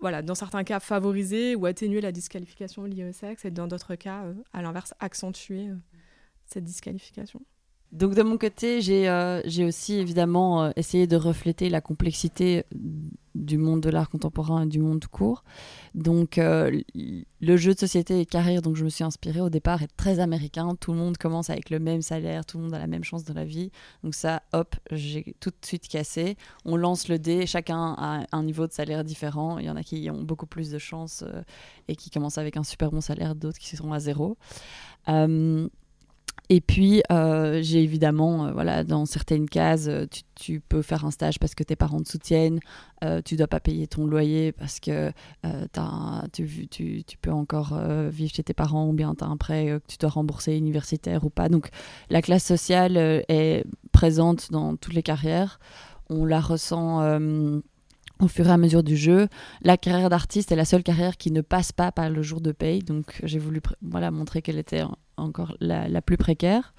voilà, dans certains cas, favoriser ou atténuer la disqualification liée au sexe, et dans d'autres cas, euh, à l'inverse, accentuer euh, cette disqualification. Donc de mon côté, j'ai euh, aussi évidemment euh, essayé de refléter la complexité du monde de l'art contemporain et du monde court. Donc euh, le jeu de société et carrière dont je me suis inspirée au départ est très américain. Tout le monde commence avec le même salaire, tout le monde a la même chance dans la vie. Donc ça, hop, j'ai tout de suite cassé. On lance le dé, chacun a un niveau de salaire différent. Il y en a qui ont beaucoup plus de chance et qui commencent avec un super bon salaire, d'autres qui sont à zéro. Et puis, euh, j'ai évidemment, euh, voilà, dans certaines cases, euh, tu, peux faire un stage parce que tes parents te soutiennent, tu dois pas payer ton loyer parce que tu, peux encore vivre chez tes parents ou bien tu as un prêt que tu dois rembourser universitaire ou pas. Donc, la classe sociale est présente dans toutes les carrières. On la ressent au fur et à mesure du jeu. La carrière d'artiste est la seule carrière qui ne passe pas par le jour de paye, donc j'ai voulu voilà, montrer qu'elle était encore la, plus précaire.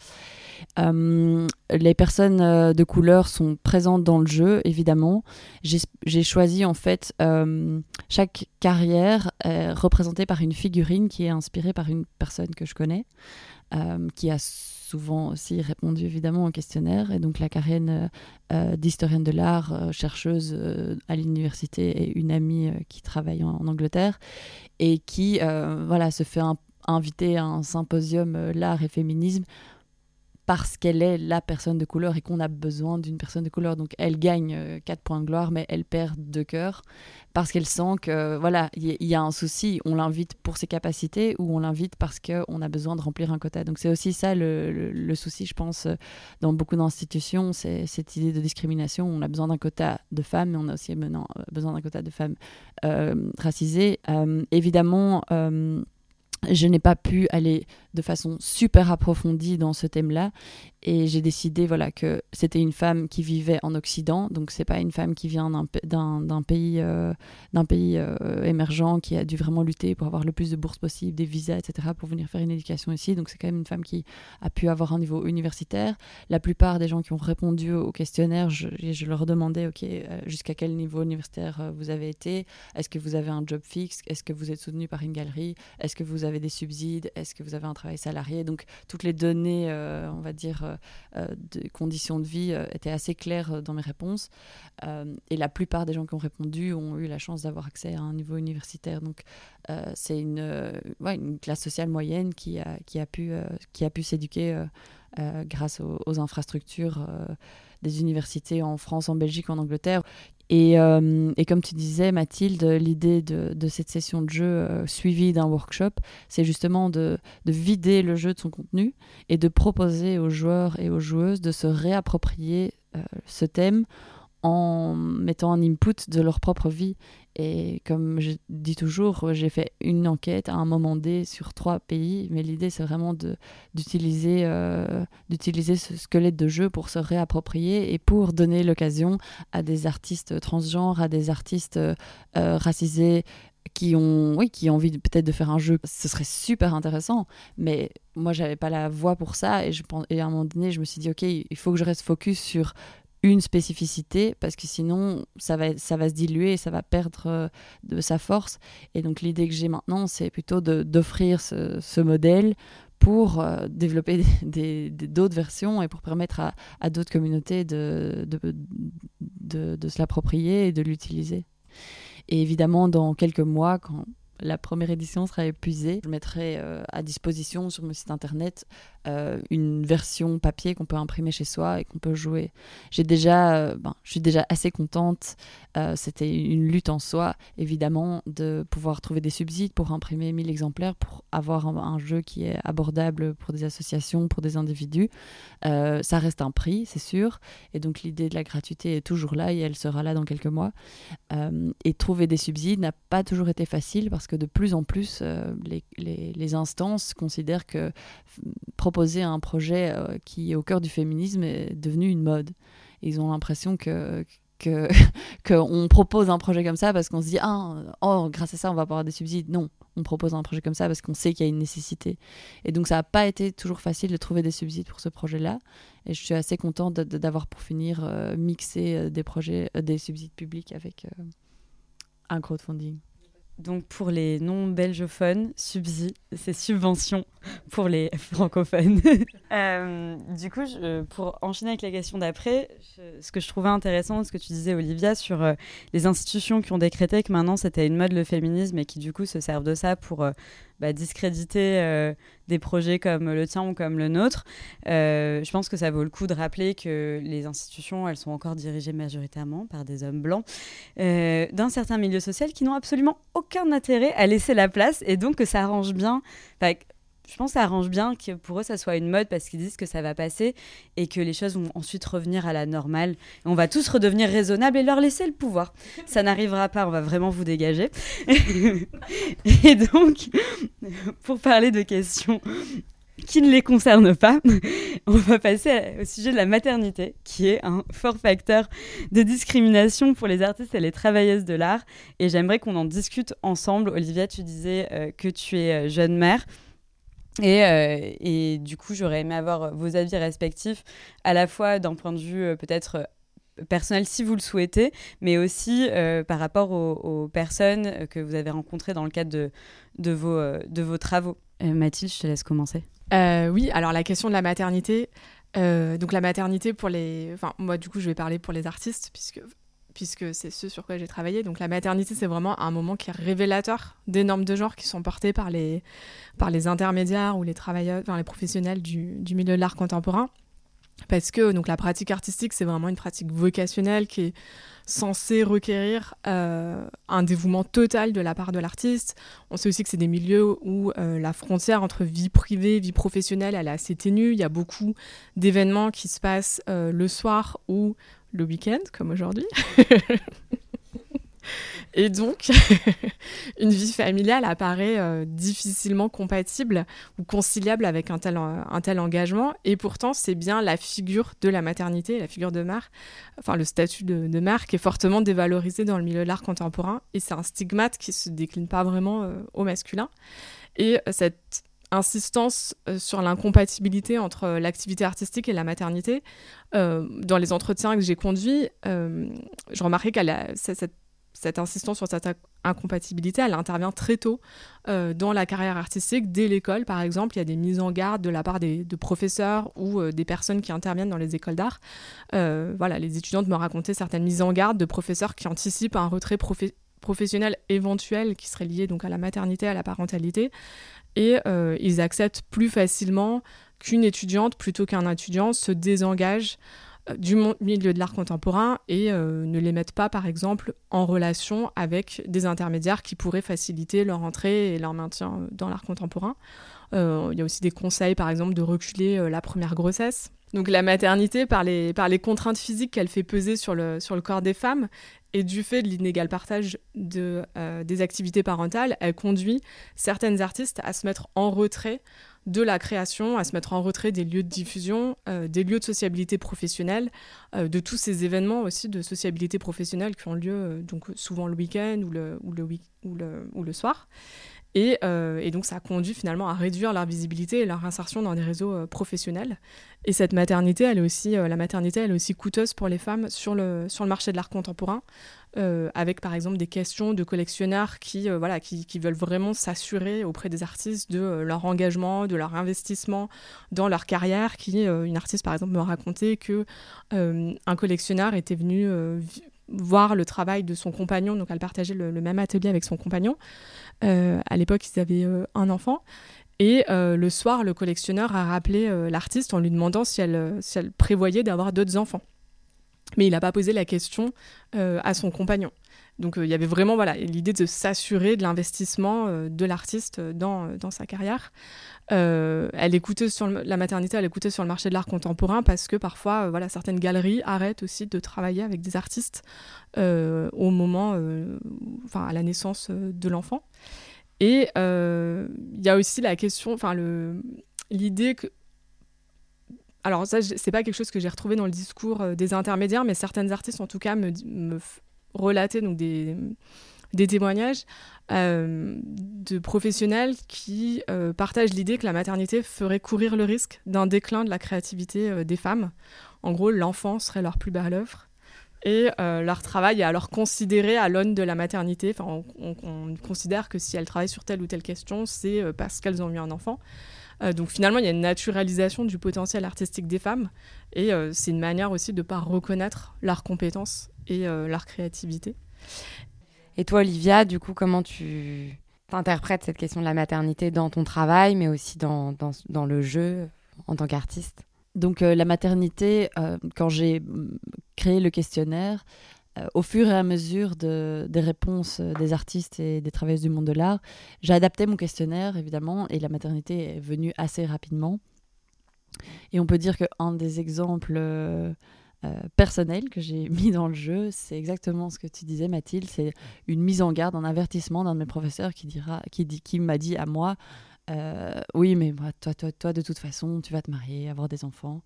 Euh, les personnes euh, de couleur sont présentes dans le jeu, évidemment. J'ai choisi en fait euh, chaque carrière représentée par une figurine qui est inspirée par une personne que je connais, qui a souvent aussi répondu évidemment au questionnaire. Et donc la carrière d'historienne de l'art, chercheuse à l'université et une amie qui travaille en, en, Angleterre et qui voilà se fait un inviter à un symposium euh, l'art et féminisme parce qu'elle est la personne de couleur et qu'on a besoin d'une personne de couleur. Donc elle gagne 4 euh, points de gloire, mais elle perd de cœur parce qu'elle sent que voilà, il y, a un souci. On l'invite pour ses capacités ou on l'invite parce qu'on a besoin de remplir un quota. Donc c'est aussi ça le, souci, je pense, euh, dans beaucoup d'institutions, c'est cette idée de discrimination. On a besoin d'un quota de femmes, mais on a aussi maintenant besoin d'un quota de femmes racisées. évidemment je n'ai pas pu aller de façon super approfondie dans ce thème-là. Et j'ai décidé voilà que c'était une femme qui vivait en Occident. Donc c'est pas une femme qui vient d'un pays euh, d'un pays euh, émergent qui a dû vraiment lutter pour avoir le plus de bourses possible des visas etc pour venir faire une éducation ici. Donc c'est quand même une femme qui a pu avoir un niveau universitaire. La plupart des gens qui ont répondu au questionnaire je, je leur demandais ok euh, jusqu'à quel niveau universitaire vous avez été? Est-ce que vous avez un job fixe? Est-ce que vous êtes soutenu par une galerie? Est-ce que vous avez des subsides? Est-ce que vous avez un travail salarié donc toutes les données on va dire euh, euh, de conditions de vie euh, étaient assez claires dans mes réponses. et la plupart des gens qui ont répondu ont eu la chance d'avoir accès à un niveau universitaire. Donc c'est une, classe sociale moyenne qui a, qui a pu, qui a pu s'éduquer grâce aux infrastructures des universités en France, en Belgique, en Angleterre, euh, et, comme tu disais, Mathilde, l'idée de, cette session de jeu euh, suivie d'un workshop, c'est justement de, vider le jeu de son contenu et de proposer aux joueurs et aux joueuses de se réapproprier euh, ce thème en mettant un input de leur propre vie. Et comme je dis toujours, j'ai fait une enquête à un moment D sur trois pays, mais l'idée c'est vraiment d'utiliser euh, d'utiliser ce squelette de jeu pour se réapproprier et pour donner l'occasion à des artistes transgenres, à des artistes euh, racisés qui ont, oui, qui ont envie peut-être de faire un jeu. Ce serait super intéressant, mais moi j'avais pas la voix pour ça et, je, et à un moment donné je me suis dit ok, il faut que je reste focus sur une spécificité parce que sinon ça va, ça va se diluer et ça va perdre euh, de sa force. Et donc l'idée que j'ai maintenant, c'est plutôt d'offrir ce, modèle pour euh, développer d'autres versions et pour permettre à, d'autres communautés de, de, de, de se l'approprier et de l'utiliser. Et évidemment, dans quelques mois, quand la première édition sera épuisée, je mettrai euh, à disposition sur mon site internet euh, une version papier qu'on peut imprimer chez soi et qu'on peut jouer. J'ai déjà, euh, ben, je suis déjà assez contente. Euh, c'était une lutte en soi, évidemment, de pouvoir trouver des subsides pour imprimer 1000 exemplaires, pour avoir un, jeu qui est abordable pour des associations, pour des individus. ça reste un prix, c'est sûr. Et donc l'idée de la gratuité est toujours là et elle sera là dans quelques mois. et trouver des subsides n'a pas toujours été facile parce que de plus en plus, les, les, les instances considèrent que proposer un projet euh, qui au cœur du féminisme est devenu une mode. ils ont l'impression que qu'on propose un projet comme ça parce qu'on se dit ah oh, grâce à ça on va avoir des subsides. Non on propose un projet comme ça parce qu'on sait qu'il y a une nécessité. Et donc ça n'a pas été toujours facile de trouver des subsides pour ce projet là et je suis assez contente d'avoir pour finir euh, mixé euh, des projets des subsides publics avec un crowdfunding donc pour les non-belgophones, subsides, c'est subvention pour les francophones. Euh, du coup, pour enchaîner avec la question d'après, ce que je trouvais intéressant, ce que tu disais Olivia, sur euh, les institutions qui ont décrété que maintenant c'était une mode le féminisme et qui du coup se servent de ça pour euh, bah, discréditer euh, des projets comme le tien ou comme le nôtre. Euh, je pense que ça vaut le coup de rappeler que les institutions, elles sont encore dirigées majoritairement par des hommes blancs euh, d'un certain milieu social qui n'ont absolument aucun intérêt à laisser la place et donc que ça arrange bien je pense que ça arrange bien que pour eux, ça soit une mode parce qu'ils disent que ça va passer et que les choses vont ensuite revenir à la normale. on va tous redevenir raisonnables et leur laisser le pouvoir. Ça n'arrivera pas, on va vraiment vous dégager. et donc, pour parler de questions qui ne les concernent pas, on va passer au sujet de la maternité, qui est un fort facteur de discrimination pour les artistes et les travailleuses de l'art. Et j'aimerais qu'on en discute ensemble. Olivia, tu disais euh, que tu es euh, jeune mère. Euh, et, du coup, j'aurais aimé avoir vos avis respectifs, à la fois d'un point de vue euh, peut-être euh, personnel si vous le souhaitez, mais aussi par rapport aux, personnes que vous avez rencontrées dans le cadre de, de, vos, de vos travaux. Mathilde, je te laisse commencer. oui, alors la question de la maternité. donc la maternité pour les... Enfin, moi, du coup, je vais parler pour les artistes, puisque puisque c'est ce sur quoi j'ai travaillé. Donc la maternité, c'est vraiment un moment qui est révélateur des normes de genre qui sont portées par les, par les intermédiaires ou les travailleurs, enfin, les professionnels du, du milieu de l'art contemporain. Parce que donc la pratique artistique, c'est vraiment une pratique vocationnelle qui est censée requérir euh, un dévouement total de la part de l'artiste. On sait aussi que c'est des milieux où euh, la frontière entre vie privée et vie professionnelle, elle est assez ténue. Il y a beaucoup d'événements qui se passent euh, le soir ou le week-end, comme aujourd'hui. Et donc, une vie familiale apparaît euh, difficilement compatible ou conciliable avec un tel, un tel engagement. Et pourtant, c'est bien la figure de la maternité, la figure de mère, enfin le statut de, mère qui est fortement dévalorisé dans le milieu de l'art contemporain. Et c'est un stigmate qui se décline pas vraiment euh, au masculin. Et euh, cette insistance euh, sur l'incompatibilité entre euh, l'activité artistique et la maternité. Euh, dans les entretiens que j'ai conduits, je remarquais que cette, insistance sur cette incompatibilité, elle intervient très tôt dans la carrière artistique. Dès l'école, par exemple, il y a des mises en garde de la part des, de professeurs ou des personnes qui interviennent dans les écoles d'art. voilà, les étudiantes me racontaient certaines mises en garde de professeurs qui anticipent un retrait professionnel éventuel qui serait lié donc à la maternité, à la parentalité et euh, ils acceptent plus facilement qu'une étudiante plutôt qu'un étudiant se désengage euh, du milieu de l'art contemporain et euh, ne les mettent pas, par exemple, en relation avec des intermédiaires qui pourraient faciliter leur entrée et leur maintien dans l'art contemporain. Il y a aussi des conseils, par exemple, de reculer la première grossesse. Donc la maternité, par les, contraintes physiques qu'elle fait peser sur le, corps des femmes, et du fait de l'inégal partage euh, des activités parentales, elle conduit certaines artistes à se mettre en retrait de la création, à se mettre en retrait des lieux de diffusion, euh, des lieux de sociabilité professionnelle, euh, de tous ces événements aussi de sociabilité professionnelle qui ont lieu souvent le week-end ou le, ou, le, ou, le, ou le soir. Euh, et, donc ça a conduit finalement à réduire leur visibilité et leur insertion dans des réseaux euh, professionnels. Et cette maternité, elle est aussi, euh, la maternité, elle est aussi coûteuse pour les femmes sur le, sur le marché de l'art contemporain, avec par exemple des questions de collectionneurs qui, voilà, qui, veulent vraiment s'assurer auprès des artistes de leur engagement, de leur investissement dans leur carrière. Qui, une artiste par exemple me racontait que un collectionneur était venu voir le travail de son compagnon, donc elle partageait le, même atelier avec son compagnon. Euh, à l'époque, ils avaient euh, un enfant. Et euh, le soir, le collectionneur a rappelé l'artiste en lui demandant si elle, si elle prévoyait d'avoir d'autres enfants. Mais il n'a pas posé la question à son compagnon. Donc il y avait vraiment voilà l'idée de s'assurer de l'investissement de l'artiste dans, dans, sa carrière. Euh, elle écoutait sur la maternité, elle écoutait sur le marché de l'art contemporain parce que parfois, euh, voilà, certaines galeries arrêtent aussi de travailler avec des artistes euh, au moment, enfin, à la naissance de l'enfant. Et il y a aussi la question, enfin, l'idée que alors ça, c'est pas quelque chose que j'ai retrouvé dans le discours des intermédiaires, mais certaines artistes, en tout cas, me, me relataient donc des, témoignages euh, de professionnels qui euh, partagent l'idée que la maternité ferait courir le risque d'un déclin de la créativité euh, des femmes. En gros, l'enfant serait leur plus belle œuvre. Et leur travail est alors considéré à l'aune de la maternité. Enfin, on, considère que si elles travaillent sur telle ou telle question, c'est parce qu'elles ont eu un enfant. Donc finalement, il y a une naturalisation du potentiel artistique des femmes. Et c'est une manière aussi de ne pas reconnaître leurs compétences et leur créativité. Et toi, Olivia, du coup, comment tu interprètes cette question de la maternité dans ton travail, mais aussi dans, dans, dans le jeu en tant qu'artiste? Donc, euh, la maternité, euh, quand j'ai mm, créé le questionnaire, euh, au fur et à mesure de, des réponses des artistes et des travailleuses du monde de l'art, j'ai adapté mon questionnaire, évidemment, et la maternité est venue assez rapidement. Et on peut dire qu'un des exemples euh, personnel que j'ai mis dans le jeu, c'est exactement ce que tu disais, Mathilde. C'est une mise en garde, un avertissement d'un de mes professeurs qui, dira, qui, qui m'a dit à moi euh, Oui, mais toi, toi, toi, de toute façon, tu vas te marier, avoir des enfants.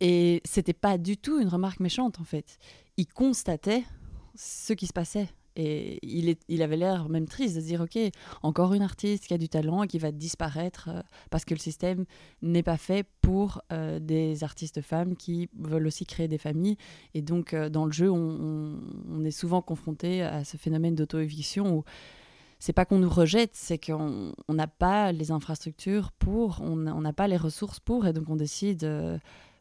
Et c'était pas du tout une remarque méchante, en fait. Il constatait ce qui se passait. Et il, avait l'air même triste de se dire, OK, encore une artiste qui a du talent et qui va disparaître euh, parce que le système n'est pas fait pour euh, des artistes femmes qui veulent aussi créer des familles. Et donc, euh, dans le jeu, on, on, est souvent confronté à ce phénomène d'auto-éviction où c'est pas qu'on nous rejette, c'est qu'on n'a pas les infrastructures pour, on n'a pas les ressources pour, et donc on décide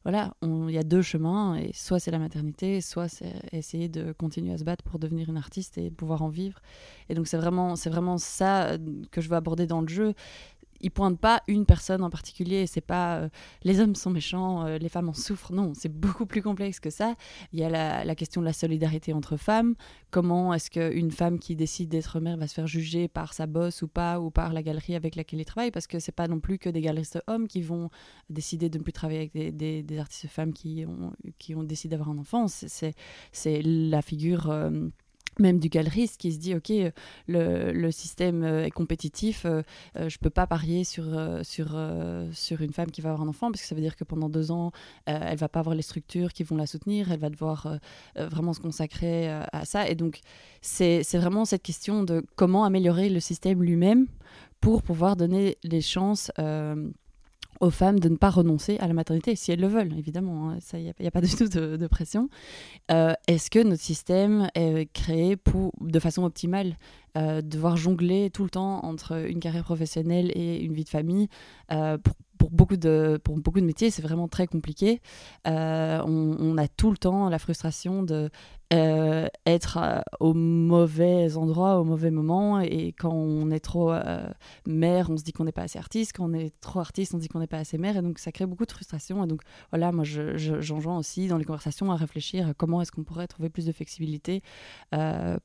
voilà, il y a deux chemins, et soit c'est la maternité, soit c'est essayer de continuer à se battre pour devenir une artiste et pouvoir en vivre. Et donc c'est vraiment, c'est vraiment ça euh, que je veux aborder dans le jeu il pointe pas une personne en particulier. C'est pas euh, les hommes sont méchants, euh, les femmes en souffrent. Non, c'est beaucoup plus complexe que ça. Il y a la, question de la solidarité entre femmes. Comment est-ce qu'une femme qui décide d'être mère va se faire juger par sa bosse ou pas, ou par la galerie avec laquelle elle travaille? Parce que c'est pas non plus que des galeristes hommes qui vont décider de ne plus travailler avec des, artistes femmes qui ont, qui ont décidé d'avoir un enfant. C'est la figure. Euh, même du galeriste qui se dit ok le, le système euh, est compétitif euh, euh, je peux pas parier sur sur sur une femme qui va avoir un enfant parce que ça veut dire que pendant deux ans elle va pas avoir les structures qui vont la soutenir elle va devoir vraiment se consacrer à ça. Et donc c'est vraiment cette question de comment améliorer le système lui-même pour pouvoir donner les chances aux femmes de ne pas renoncer à la maternité, si elles le veulent, évidemment. Hein. Il n'y a, pas du tout de, pression. Euh, est-ce que notre système est créé pour, de façon optimale? Euh, Devoir jongler tout le temps entre une carrière professionnelle et une vie de famille, euh, pour beaucoup de, pour beaucoup de métiers, c'est vraiment très compliqué. Euh, on, a tout le temps la frustration de être au mauvais endroit, au mauvais moment. Et quand on est trop mère, on se dit qu'on n'est pas assez artiste. Quand on est trop artiste, on se dit qu'on n'est pas assez mère. Et donc, ça crée beaucoup de frustration. Et donc, voilà, moi, j'enjoins aussi dans les conversations à réfléchir à comment est-ce qu'on pourrait trouver plus de flexibilité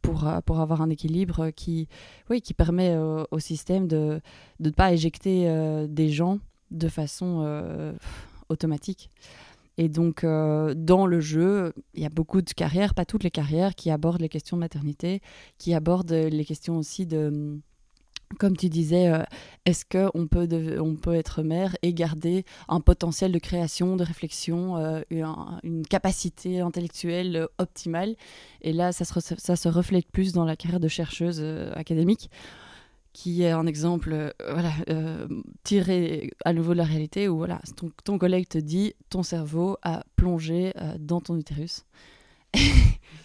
pour, pour avoir un équilibre qui, oui, qui permet au système de ne pas éjecter des gens de façon euh, automatique. Et donc, euh, dans le jeu, il y a beaucoup de carrières, pas toutes les carrières, qui abordent les questions de maternité, qui abordent les questions aussi de, comme tu disais, euh, est-ce qu'on peut, on peut être mère et garder un potentiel de création, de réflexion, une, capacité intellectuelle optimale? Et là, ça se, ça se reflète plus dans la carrière de chercheuse académique qui est un exemple euh, voilà, euh, tiré à nouveau de la réalité où voilà, ton, collègue te dit ton cerveau a plongé euh, dans ton utérus.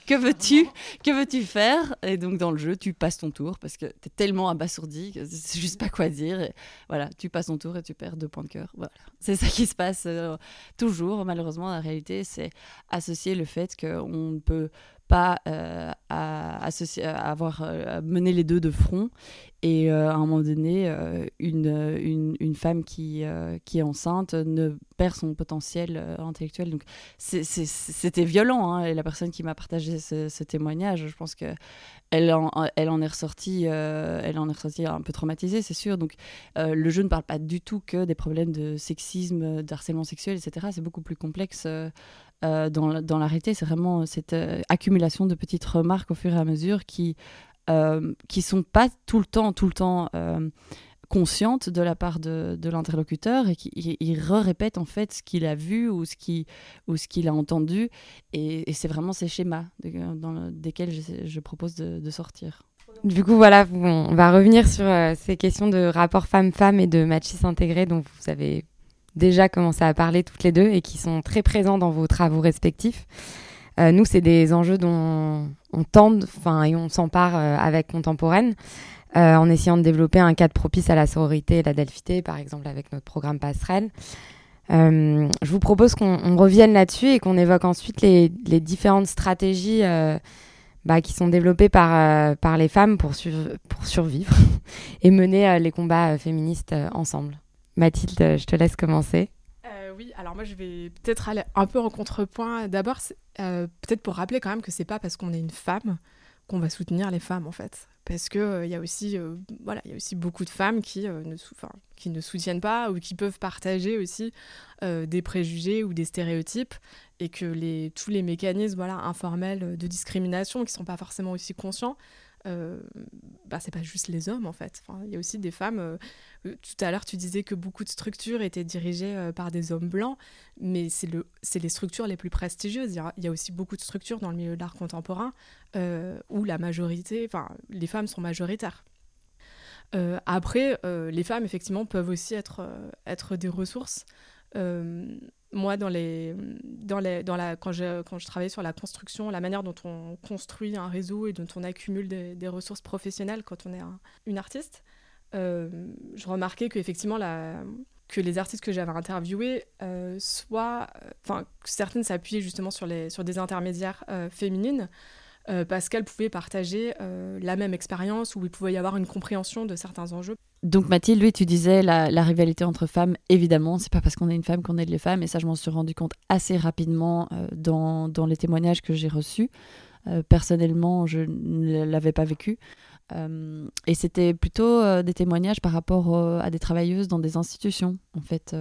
Que veux-tu? Que veux-tu faire? Et donc dans le jeu, tu passes ton tour parce que tu es tellement abasourdi que c'est juste pas quoi dire. voilà, tu passes ton tour et tu perds deux points de cœur. Voilà. C'est ça qui se passe toujours malheureusement la réalité, c'est associer le fait qu'on peut pas euh, à, associer, avoir euh, mené les deux de front. Et euh, à un moment donné, une, une, une, femme qui, qui est enceinte ne perd son potentiel intellectuel. Donc c'était violent. Hein, et la personne qui m'a partagé ce, témoignage, je pense que elle en, elle en est ressortie, elle en est ressortie un peu traumatisée, c'est sûr. Donc le jeu ne parle pas du tout que des problèmes de sexisme, d'harcèlement sexuel, etc. C'est beaucoup plus complexe euh, dans, la, dans, la, réalité, c'est vraiment cette euh, accumulation de petites remarques au fur et à mesure qui euh, qui sont pas tout le temps, tout le temps conscientes de la part de, l'interlocuteur et qui il, répète en fait ce qu'il a vu ou ce qui ou ce qu'il a entendu et, c'est vraiment ces schémas dans desquels je, propose de, de, sortir. Du coup, voilà, on va revenir sur ces questions de rapport femme-femme et de machisme intégré dont vous avez déjà commencé à parler toutes les deux et qui sont très présents dans vos travaux respectifs. nous, c'est des enjeux dont on tente, enfin, et on s'empare avec Contemporaine. en essayant de développer un cadre propice à la sororité et la delphité, par exemple avec notre programme Passerelle. je vous propose qu'on revienne là-dessus et qu'on évoque ensuite les, différentes stratégies bah, qui sont développées par, euh, par les femmes pour, pour survivre et mener euh, les combats euh, féministes ensemble. Mathilde, je te laisse commencer. oui, alors moi je vais peut-être aller un peu en contrepoint. D'abord, peut-être pour rappeler quand même que c'est pas parce qu'on est une femme qu'on va soutenir les femmes en fait parce que il euh, y a aussi euh, voilà il y a aussi beaucoup de femmes qui euh, ne qui ne soutiennent pas ou qui peuvent partager aussi des préjugés ou des stéréotypes et que les tous les mécanismes voilà informels de discrimination qui sont pas forcément aussi conscients euh, bah, c'est pas juste les hommes en fait. Il y a aussi des femmes. Euh, euh, tout à l'heure, tu disais que beaucoup de structures étaient dirigées par des hommes blancs, mais c'est le, les structures les plus prestigieuses. Il y, a, aussi beaucoup de structures dans le milieu de l'art contemporain où la majorité, enfin, les femmes sont majoritaires. après, les femmes, effectivement, peuvent aussi être, être des ressources moi, dans les, dans les, dans la, quand, je, quand je travaillais sur la construction, la manière dont on construit un réseau et dont on accumule des, ressources professionnelles quand on est une artiste, euh, je remarquais qu'effectivement, que les artistes que j'avais interviewés, euh, soit, enfin, certaines s'appuyaient justement sur, les, sur des intermédiaires euh, féminines, euh, parce partager la même expérience, où il pouvait y avoir une compréhension de certains enjeux. Donc Mathilde, lui, tu disais la, rivalité entre femmes, évidemment, c'est pas parce qu'on est une femme qu'on aide les femmes, et ça je m'en suis rendu compte assez rapidement euh, dans, les témoignages que j'ai reçus. Euh, personnellement, je ne l'avais pas vécu. Euh, et c'était plutôt des témoignages par rapport à des travailleuses dans des institutions, en fait.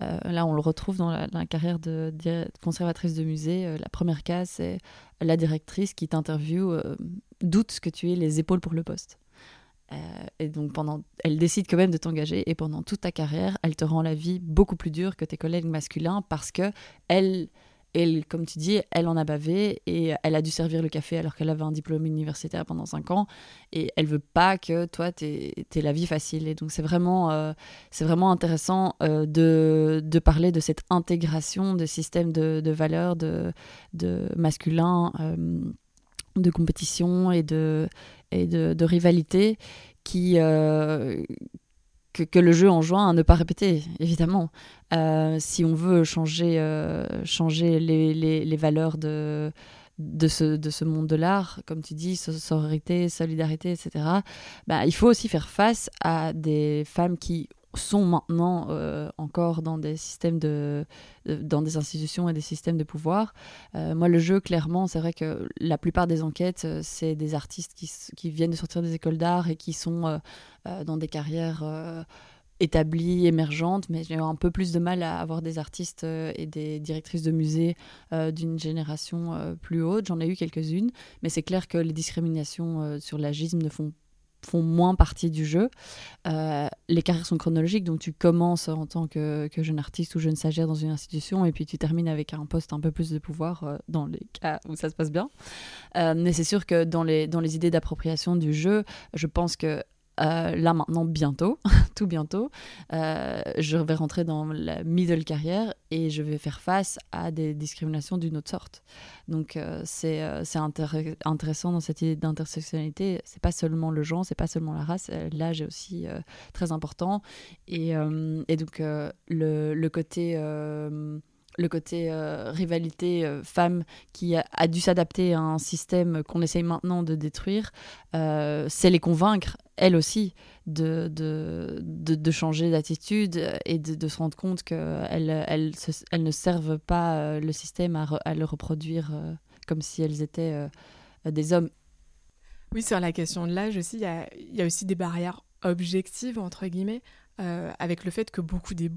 Là, on le retrouve dans la, carrière de, conservatrice de musée. la première case, c'est la directrice qui t'interviewe, doute que tu aies les épaules pour le poste. Euh, et donc, pendant, elle décide quand même de t'engager et pendant toute ta carrière, elle te rend la vie beaucoup plus dure que tes collègues masculins parce que elle, elle comme tu dis, elle en a bavé et elle a dû servir le café alors qu'elle avait un diplôme universitaire pendant 5 ans et elle veut pas que toi, tu aies la vie facile. Et donc, c'est vraiment, euh, vraiment intéressant euh, de, de, parler de cette intégration de systèmes de, valeurs, de, de masculin de compétition et de, et de, rivalité qui, euh, que, le jeu enjoint à ne pas répéter, évidemment. Euh, si on veut changer, euh, changer les, les, valeurs de, de, ce, de ce monde de l'art, comme tu dis, sororité, solidarité, etc., bah, il faut aussi faire face à des femmes qui sont maintenant euh, encore dans des systèmes de, dans des institutions et des systèmes de pouvoir. Euh, moi, le jeu, clairement, c'est vrai que la plupart des enquêtes, euh, c'est des artistes qui, qui, viennent de sortir des écoles d'art et qui sont dans des carrières établies, émergentes, mais j'ai un peu plus de mal à avoir des artistes et des directrices de musées d'une génération plus haute. J'en ai eu quelques-unes, mais c'est clair que les discriminations sur l'agisme ne font font moins partie du jeu. Euh, les carrières sont chronologiques, donc tu commences en tant que, jeune artiste ou jeune stagiaire dans une institution et puis tu termines avec un poste un peu plus de pouvoir euh, dans les cas où ça se passe bien. Euh, mais c'est sûr que dans les, dans les idées d'appropriation du jeu, je pense que euh, là maintenant bientôt, tout bientôt, euh, je vais rentrer dans la middle carrière et je vais faire face à des discriminations d'une autre sorte. Donc euh, c'est intéressant dans cette idée d'intersectionnalité. C'est pas seulement le genre, c'est pas seulement la race, l'âge est aussi très important. Et, et donc le, le, côté le côté rivalité femme qui a, dû s'adapter à un système qu'on essaye maintenant de détruire, c'est les convaincre elle aussi, de, de, de, changer d'attitude et de, se rendre compte qu'elles elles, elles ne servent pas euh, le système à, le reproduire euh, comme si elles étaient euh, des hommes. Oui, sur la question de l'âge aussi, il y a, y a, aussi des barrières objectives, entre guillemets, avec le fait que beaucoup de,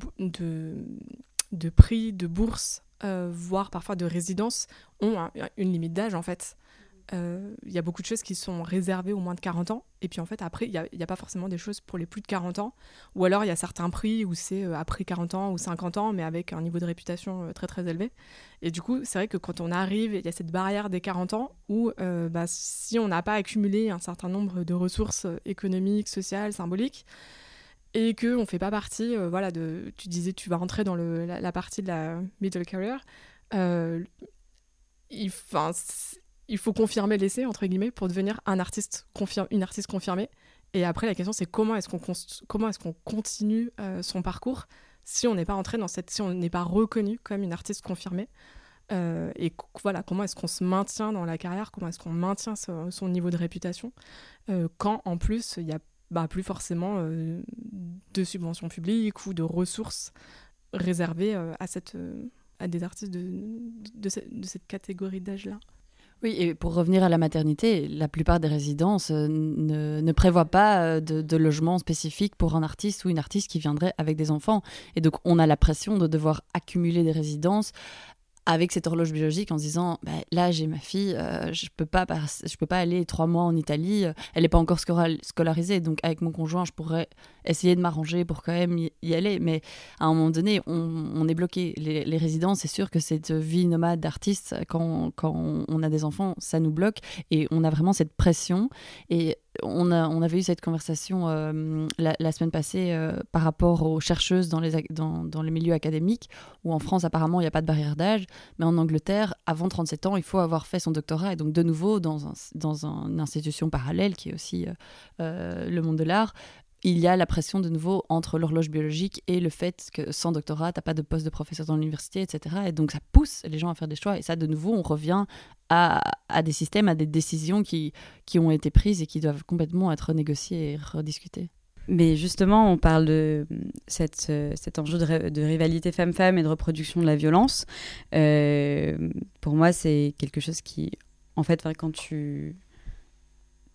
de prix, de bourses, voire parfois de résidences, ont une limite d'âge, en fait il euh, y a beaucoup de choses qui sont réservées aux moins de 40 ans. Et puis en fait, après, il n'y a, pas forcément des choses pour les plus de 40 ans. Ou alors, il y a certains prix où c'est euh, après 40 ans ou 50 ans, mais avec un niveau de réputation euh, très très élevé. Et du coup, c'est vrai que quand on arrive, il y a cette barrière des 40 ans où bah, si on n'a pas accumulé un certain nombre de ressources économiques, sociales, symboliques, et qu'on ne fait pas partie, voilà, de, tu disais, tu vas rentrer dans le, la, partie de la middle career il, il faut confirmer l'essai, entre guillemets, pour devenir un artiste une artiste confirmée. Et après, la question, c'est comment est-ce qu'on comment est qu'on continue euh, son parcours si on n'est pas entré dans cette, si on n'est pas reconnu comme une artiste confirmée. Euh, et voilà, comment est-ce qu'on se maintient dans la carrière, comment est-ce qu'on maintient son, niveau de réputation, euh, quand en plus il n'y a bah, plus forcément de subventions publiques ou de ressources réservées à, cette, à des artistes de, de cette catégorie d'âge-là. Oui, et pour revenir à la maternité, la plupart des résidences euh, ne, ne prévoient pas euh, de, de, logement spécifique pour un artiste ou une artiste qui viendrait avec des enfants. Et donc, on a la pression de devoir accumuler des résidences avec cette horloge biologique en se disant bah, là j'ai ma fille euh, je peux pas je peux pas aller trois mois en Italie elle n'est pas encore scolarisée donc avec mon conjoint je pourrais essayer de m'arranger pour quand même y, aller. Mais à un moment donné on, est bloqué. Les, les résidences c'est sûr que cette vie nomade d'artiste quand, quand on a des enfants ça nous bloque et on a vraiment cette pression. Et on, a, avait eu cette conversation euh, la, semaine passée euh, par rapport aux chercheuses dans les, milieux académiques, où en France, apparemment, il n'y a pas de barrière d'âge, mais en Angleterre, avant 37 ans, il faut avoir fait son doctorat, et donc de nouveau, dans, un, une institution parallèle, qui est aussi euh, le monde de l'art, il y a la pression de nouveau entre l'horloge biologique et le fait que sans doctorat, tu n'as pas de poste de professeur dans l'université, etc. Et donc ça pousse les gens à faire des choix. Et ça, de nouveau, on revient à, des systèmes, à des décisions qui, qui ont été prises et qui doivent complètement être négociées et rediscutées. Mais justement, on parle de cette, cet enjeu de, rivalité femme-femme et de reproduction de la violence. Euh, pour moi, c'est quelque chose qui, en fait, quand tu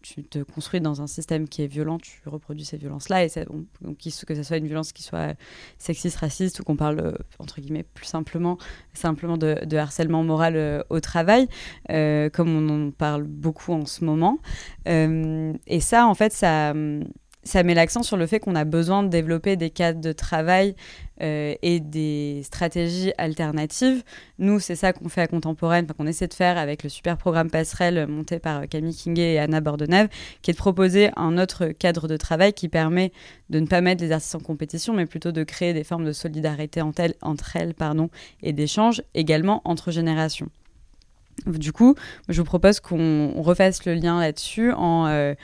tu te construis dans un système qui est violent, tu reproduis ces violences-là, et que ce soit une violence qui soit sexiste, raciste, ou qu'on parle, euh, entre guillemets, plus simplement, simplement de, harcèlement moral euh, au travail, euh, comme on en parle beaucoup en ce moment. et ça, en fait, ça ça met l'accent sur le fait qu'on a besoin de développer des cadres de travail euh, et des stratégies alternatives. Nous, c'est ça qu'on fait à Contemporaine, qu'on essaie de faire avec le super programme Passerelle monté par Camille Kinguet et Anna Bordenave, qui est de proposer un autre cadre de travail qui permet de ne pas mettre les artistes en compétition, mais plutôt de créer des formes de solidarité entre elles, pardon, et d'échanges également entre générations. Du coup, je vous propose qu'on refasse le lien là-dessus en... Euh,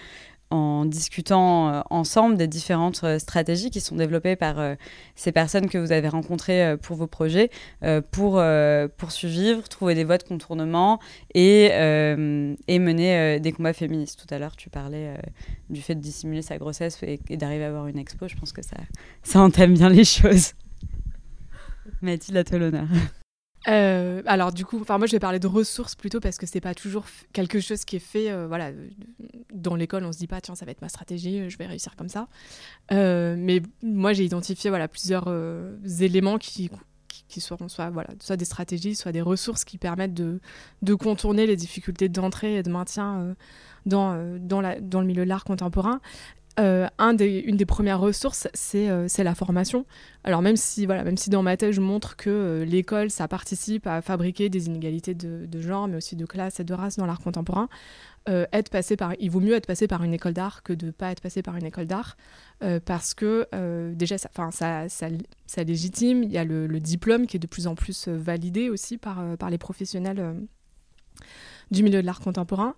en discutant euh, ensemble des différentes euh, stratégies qui sont développées par euh, ces personnes que vous avez rencontrées pour vos projets pour poursuivre, trouver des voies de contournement et, et mener des combats féministes. Tout à l'heure, tu parlais du fait de dissimuler sa grossesse et, d'arriver à avoir une expo. Je pense que ça, ça entame bien les choses. Mathilde, à toi l'honneur. Euh, alors du coup, enfin moi je vais parler de ressources plutôt parce que c'est pas toujours quelque chose qui est fait. Euh, voilà, dans l'école on se dit pas tiens ça va être ma stratégie, je vais réussir comme ça. Euh, mais moi j'ai identifié voilà plusieurs éléments qui, qui, seront soit voilà soit des stratégies, soit des ressources qui permettent de, de contourner les difficultés d'entrée et de maintien dans, dans, la, dans le milieu de l'art contemporain. Euh, une des premières ressources, euh, c'est la formation. Alors même si, dans ma thèse, je montre que euh, l'école, ça participe à fabriquer des inégalités de, genre, mais aussi de classe et de race dans l'art contemporain, être passé par, il vaut mieux être passé par une école d'art que de ne pas être passé par une école d'art, parce que déjà, ça, légitime, il y a le, diplôme qui est de plus en plus validé aussi par les professionnels du milieu de l'art contemporain.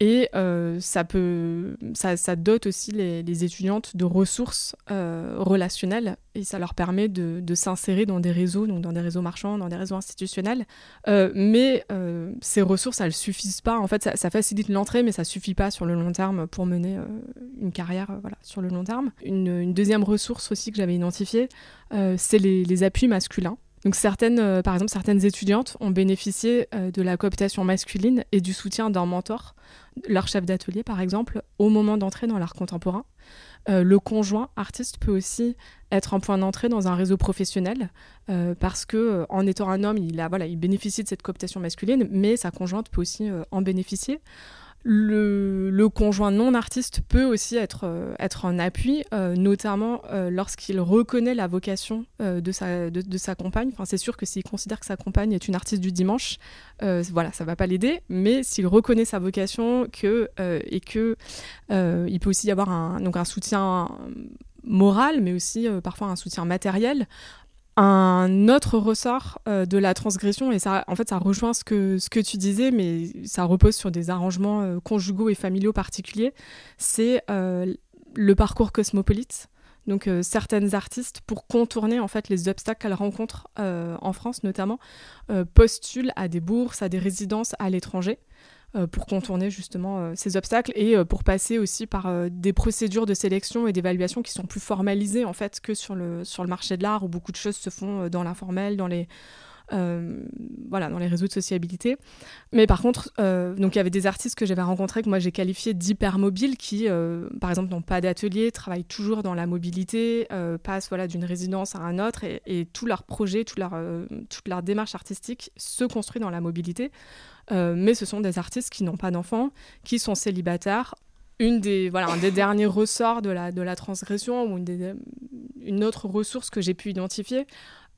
Et euh, ça, peut, ça, ça, dote aussi les, étudiantes de ressources euh, relationnelles et ça leur permet de, de s'insérer dans des réseaux, donc dans des réseaux marchands, dans des réseaux institutionnels. Euh, mais ces ressources, elles suffisent pas. En fait, ça, facilite l'entrée, mais ça suffit pas sur le long terme pour mener une carrière voilà, sur le long terme. Une, deuxième ressource aussi que j'avais identifiée, c'est les appuis masculins. Donc certaines, euh, par exemple, certaines étudiantes ont bénéficié euh, de la cooptation masculine et du soutien d'un mentor, leur chef d'atelier par exemple, au moment d'entrer dans l'art contemporain. Euh, le conjoint artiste peut aussi être un point d'entrée dans un réseau professionnel parce que en étant un homme, il a voilà, il bénéficie de cette cooptation masculine, mais sa conjointe peut aussi en bénéficier le, conjoint non artiste peut aussi être, euh, un appui, euh, notamment euh, lorsqu'il reconnaît la vocation de, sa, compagne. C'est sûr que s'il considère que sa compagne est une artiste du dimanche, voilà, ça va pas l'aider. Mais s'il reconnaît sa vocation que, et que il peut aussi y avoir un, donc un soutien moral, mais aussi parfois un soutien matériel, Un autre ressort euh, de la transgression, et ça, en fait, ça rejoint ce que, ce que tu disais, mais ça repose sur des arrangements euh, conjugaux et familiaux particuliers, c'est euh, le parcours cosmopolite. Donc certaines artistes, pour contourner en fait les obstacles qu'elles rencontrent en France notamment, postulent à des bourses, à des résidences à l'étranger. Euh, pour contourner justement euh, ces obstacles et euh, pour passer aussi par des procédures de sélection et d'évaluation qui sont plus formalisées en fait que sur le, sur le marché de l'art où beaucoup de choses se font dans l'informel, dans les, voilà, dans les réseaux de sociabilité. Mais par contre, donc il y avait des artistes que j'avais rencontrés que moi j'ai qualifiés d'hypermobiles qui, par exemple, n'ont pas d'atelier, travaillent toujours dans la mobilité, passent voilà, d'une résidence à un autre et, et tout leur projet, toute leur, toute leur démarche artistique se construit dans la mobilité. Euh, mais ce sont des artistes qui n'ont pas d'enfants, qui sont célibataires. Une des, voilà, un des derniers ressorts de la, de la transgression ou une, une autre ressource que j'ai pu identifier, euh,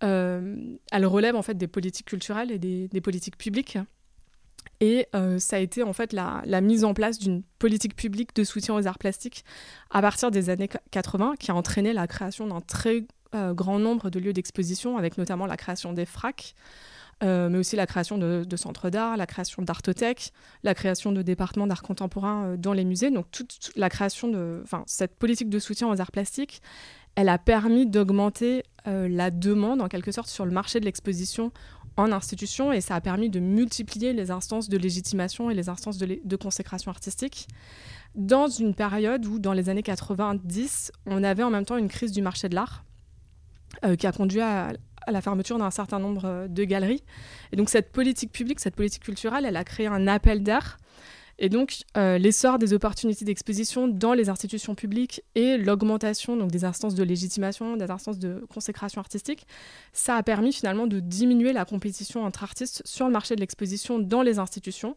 elle relève en fait des politiques culturelles et des, politiques publiques. Et euh, ça a été en fait la, mise en place d'une politique publique de soutien aux arts plastiques à partir des années 80 qui a entraîné la création d'un très grand nombre de lieux d'exposition, avec notamment la création des FRAC, euh, mais aussi la création de, centres d'art, la création d'artothèques, la création de départements d'art contemporain euh, dans les musées. Donc toute la création de, cette politique de soutien aux arts plastiques, elle a permis d'augmenter euh, la demande en quelque sorte sur le marché de l'exposition en institution et ça a permis de multiplier les instances de légitimation et les instances de, de consécration artistique dans une période où, dans les années 90, on avait en même temps une crise du marché de l'art qui a conduit à, la fermeture d'un certain nombre euh, de galeries. Et donc cette politique publique, cette politique culturelle, elle a créé un appel d'air. Et donc euh, l'essor des opportunités d'exposition dans les institutions publiques et l'augmentation des instances de légitimation, des instances de consécration artistique, ça a permis finalement de diminuer la compétition entre artistes sur le marché de l'exposition dans les institutions.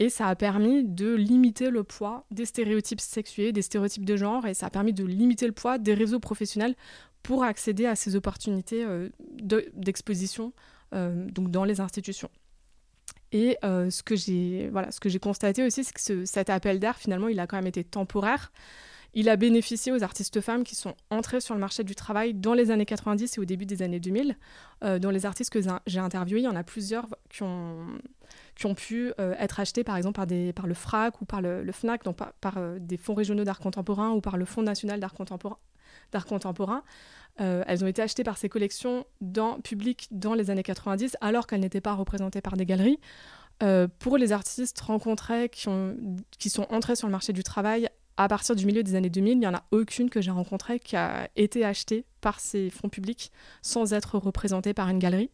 Et ça a permis de limiter le poids des stéréotypes sexués, des stéréotypes de genre, et ça a permis de limiter le poids des réseaux professionnels pour accéder à ces opportunités euh, d'exposition euh, dans les institutions. Et euh, ce que j'ai voilà, ce que j'ai constaté aussi, c'est que cet appel d'air, finalement, il a quand même été temporaire. Il a bénéficié aux artistes femmes qui sont entrées sur le marché du travail dans les années 90 et au début des années 2000. dans les artistes que j'ai interviewés, il y en a plusieurs qui ont, qui ont pu être achetés par exemple par, le FRAC ou par le, FNAC, donc par, par des fonds régionaux d'art contemporain ou par le Fonds national d'art contemporain. Euh, elles ont été achetées par ces collections dans, publiques dans les années 90, alors qu'elles n'étaient pas représentées par des galeries. Euh, pour les artistes rencontrés qui, ont, qui sont entrés sur le marché du travail à partir du milieu des années 2000, il n'y en a aucune que j'ai rencontrée qui a été achetée par ces fonds publics sans être représentée par une galerie.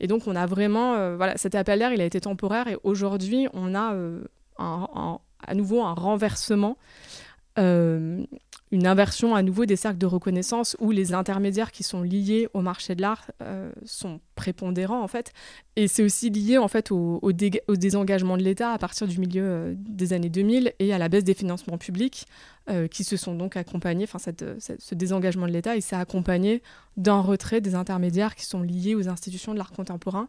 Et donc on a vraiment, euh, voilà, cet appel d'air, il a été temporaire et aujourd'hui on a à nouveau un renversement une inversion à nouveau des cercles de reconnaissance où les intermédiaires qui sont liés au marché de l'art euh, sont prépondérants en fait. Et c'est aussi lié en fait au, désengagement de l'État à partir du milieu euh, des années 2000 et à la baisse des financements publics qui se sont donc accompagnés, enfin ce désengagement de l'État, il s'est accompagné d'un retrait des intermédiaires qui sont liés aux institutions de l'art contemporain.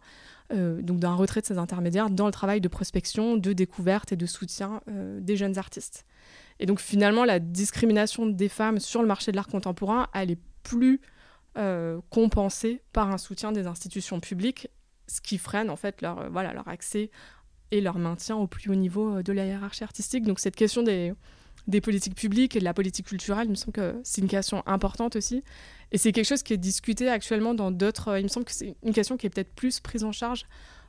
donc d'un retrait de ces intermédiaires dans le travail de prospection, de découverte et de soutien des jeunes artistes. Et donc finalement, la discrimination des femmes sur le marché de l'art contemporain, elle est plus euh, compensée par un soutien des institutions publiques, ce qui freine en fait leur, euh, voilà, leur accès et leur maintien au plus haut niveau euh, de la hiérarchie artistique. Donc cette question des, des politiques publiques et de la politique culturelle, il me semble que c'est une question importante aussi. Et c'est quelque chose qui est discuté actuellement dans d'autres... Il me semble que c'est une question qui est peut-être plus prise en charge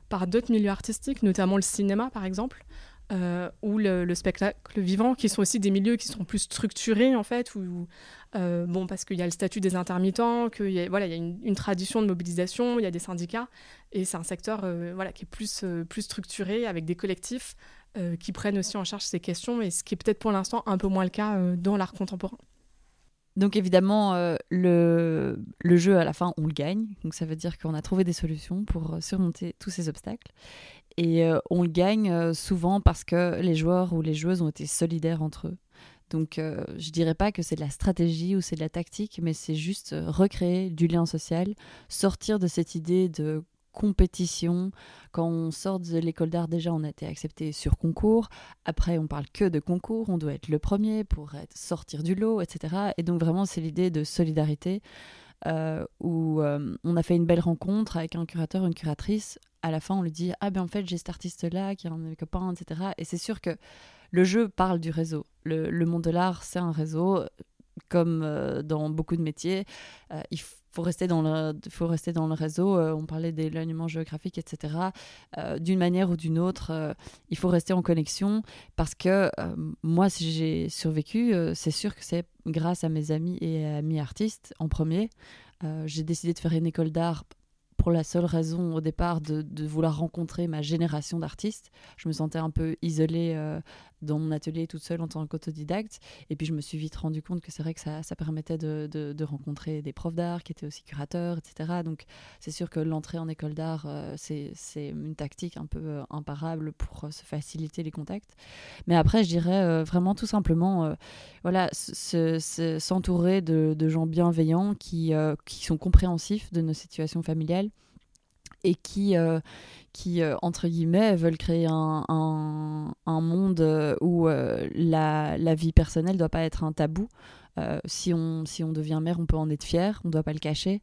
par d'autres milieux artistiques, notamment le cinéma par exemple, euh, ou le, spectacle vivant, qui sont aussi des milieux qui sont plus structurés en fait, où, euh, bon, parce qu'il y a le statut des intermittents, qu'il y a, voilà, il y a une, tradition de mobilisation, il y a des syndicats, et c'est un secteur euh, voilà, qui est plus, plus structuré, avec des collectifs qui prennent aussi en charge ces questions, et ce qui est peut-être pour l'instant un peu moins le cas dans l'art contemporain. Donc évidemment, le, le, jeu, à la fin, on le gagne. Donc ça veut dire qu'on a trouvé des solutions pour surmonter tous ces obstacles. Et euh, on le gagne euh, souvent parce que les joueurs ou les joueuses ont été solidaires entre eux. Donc euh, je dirais pas que c'est de la stratégie ou c'est de la tactique, mais c'est juste recréer du lien social, sortir de cette idée de compétition. Quand on sort de l'école d'art, déjà, on a été accepté sur concours. Après, on parle que de concours. On doit être le premier pour sortir du lot, etc. Et donc, vraiment, c'est l'idée de solidarité. où on a fait une belle rencontre avec un curateur, une curatrice. À la fin, on lui dit Ah ben en fait, j'ai cet artiste-là qui est un de etc. Et c'est sûr que le jeu parle du réseau. Le, monde de l'art, c'est un réseau, comme dans beaucoup de métiers. il faut rester dans le, faut rester dans le réseau. Euh, on parlait d'éloignement géographique, etc. Euh, d'une manière ou d'une autre, euh, il faut rester en connexion parce que moi, si j'ai survécu, c'est sûr que c'est grâce à mes amis et amis artistes en premier. j'ai décidé de faire une école d'art pour la seule raison au départ de, de vouloir rencontrer ma génération d'artistes. Je me sentais un peu isolée dans mon atelier toute seule en tant qu'autodidacte. Et puis je me suis vite rendu compte que c'est vrai que ça, ça permettait de, de, rencontrer des profs d'art qui étaient aussi curateurs, etc. Donc c'est sûr que l'entrée en école d'art, euh, c'est une tactique un peu euh, imparable pour euh, se faciliter les contacts. Mais après, je dirais vraiment tout simplement, voilà, s'entourer de, de, gens bienveillants qui, qui sont compréhensifs de nos situations familiales et qui, qui, euh, entre guillemets, veulent créer un, un, monde euh, où euh, la, la, vie personnelle ne doit pas être un tabou. si, on, si on devient mère, on peut en être fier, on ne doit pas le cacher.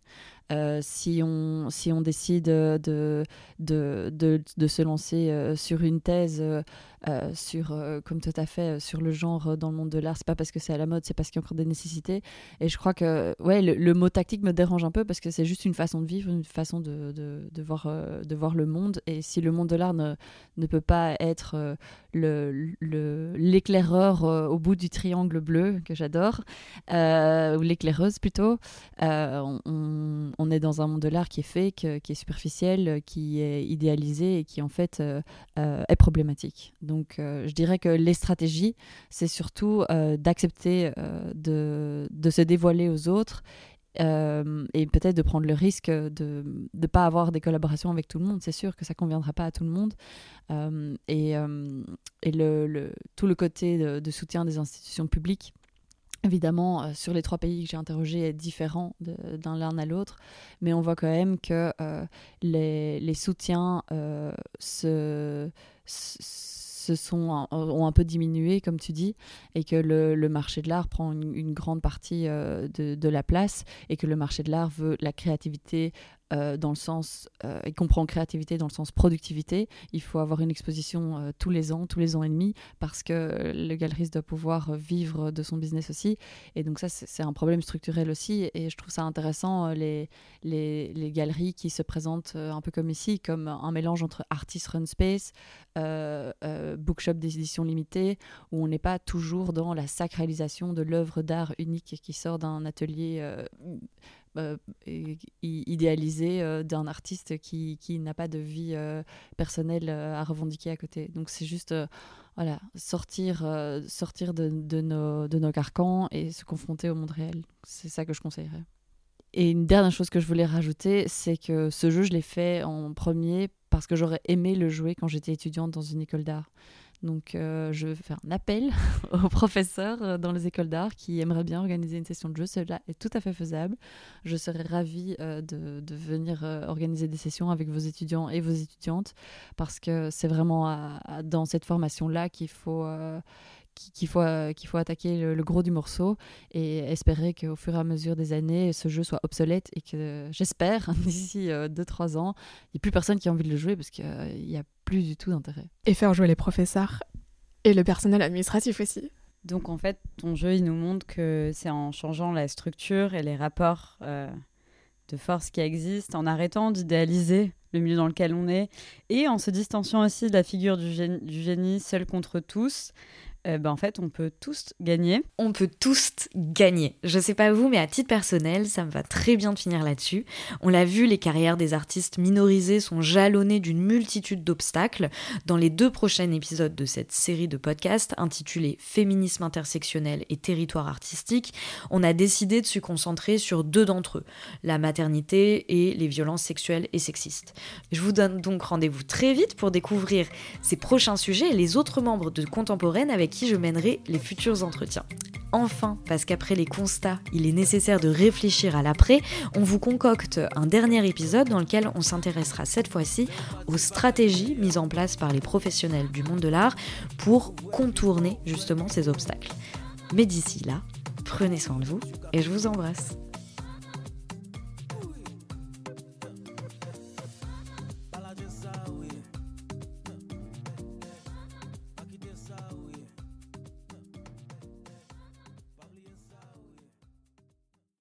Si, on, si on décide de, de, de, se lancer sur une thèse euh, sur, euh, comme tout à fait, euh, sur le genre dans le monde de l'art. C'est pas parce que c'est à la mode, c'est parce qu'il y a encore des nécessités. Et je crois que ouais, le, mot tactique me dérange un peu parce que c'est juste une façon de vivre, une façon de, de, voir, de voir le monde. Et si le monde de l'art ne, ne peut pas être l'éclaireur le, au bout du triangle bleu, que j'adore, ou l'éclaireuse plutôt, on, est dans un monde de l'art qui est fake, qui est superficiel, qui est idéalisé et qui en fait est problématique. Donc, euh, je dirais que les stratégies, c'est surtout euh, d'accepter euh, de, se dévoiler aux autres et peut-être de prendre le risque de ne pas avoir des collaborations avec tout le monde. C'est sûr que ça ne conviendra pas à tout le monde. et, tout le côté de, soutien des institutions publiques Évidemment, sur les trois pays que j'ai interrogés est différent d'un l'un à l'autre, mais on voit quand même que les, les, soutiens se, se sont, ont un peu diminué, comme tu dis, et que le, marché de l'art prend une, grande partie euh, de, de, la place, et que le marché de l'art veut la créativité euh, dans le sens, euh, et comprend créativité dans le sens productivité, il faut avoir une exposition euh, tous les ans, tous les ans et demi, parce que le galeriste doit pouvoir vivre de son business aussi. Et donc ça, c'est un problème structurel aussi. Et je trouve ça intéressant, les, les, les, galeries qui se présentent un peu comme ici, comme un mélange entre artist run space, bookshop des éditions limitées, où on n'est pas toujours dans la sacralisation de l'œuvre d'art unique qui sort d'un atelier euh, idéalisé euh, d'un artiste qui, qui n'a pas de vie euh, personnelle à revendiquer à côté. Donc c'est juste voilà, sortir, sortir de, de, nos, de nos carcans et se confronter au monde réel. C'est ça que je conseillerais. Et une dernière chose que je voulais rajouter, c'est que ce jeu, je l'ai fait en premier parce que j'aurais aimé le jouer quand j'étais étudiante dans une école d'art. Donc, euh, je faire un appel aux professeurs euh, dans les écoles d'art qui aimeraient bien organiser une session de jeu. Cela est tout à fait faisable. Je serais ravie euh, de, de, venir organiser des sessions avec vos étudiants et vos étudiantes parce que c'est vraiment dans cette formation-là qu'il faut, qu'il faut, qu'il faut attaquer le, gros du morceau et espérer qu'au fur et à mesure des années, ce jeu soit obsolète et que j'espère, d'ici 2-3 ans, il n'y ait plus personne qui a envie de le jouer parce qu'il n'y a plus du tout d'intérêt. Et faire jouer les professeurs et le personnel administratif aussi. Donc en fait, ton jeu, il nous montre que c'est en changeant la structure et les rapports euh, de force qui existent, en arrêtant d'idéaliser le milieu dans lequel on est, et en se distanciant aussi de la figure du, du génie seul contre tous, euh, ben, en fait, on peut tous gagner. On peut tous gagner. Je sais pas vous, mais à titre personnel, ça me va très bien de finir là-dessus. On l'a vu, les carrières des artistes minorisés sont jalonnées d'une multitude d'obstacles. Dans les deux prochains épisodes de cette série de podcasts intitulée Féminisme intersectionnel et territoire artistique, on a décidé de se concentrer sur deux d'entre eux, la maternité et les violences sexuelles et sexistes. Je vous donne donc rendez-vous très vite pour découvrir ces prochains sujets et les autres membres de Contemporaine avec je mènerai les futurs entretiens. Enfin, parce qu'après les constats, il est nécessaire de réfléchir à l'après, on vous concocte un dernier épisode dans lequel on s'intéressera cette fois-ci aux stratégies mises en place par les professionnels du monde de l'art pour contourner justement ces obstacles. Mais d'ici là, prenez soin de vous et je vous embrasse.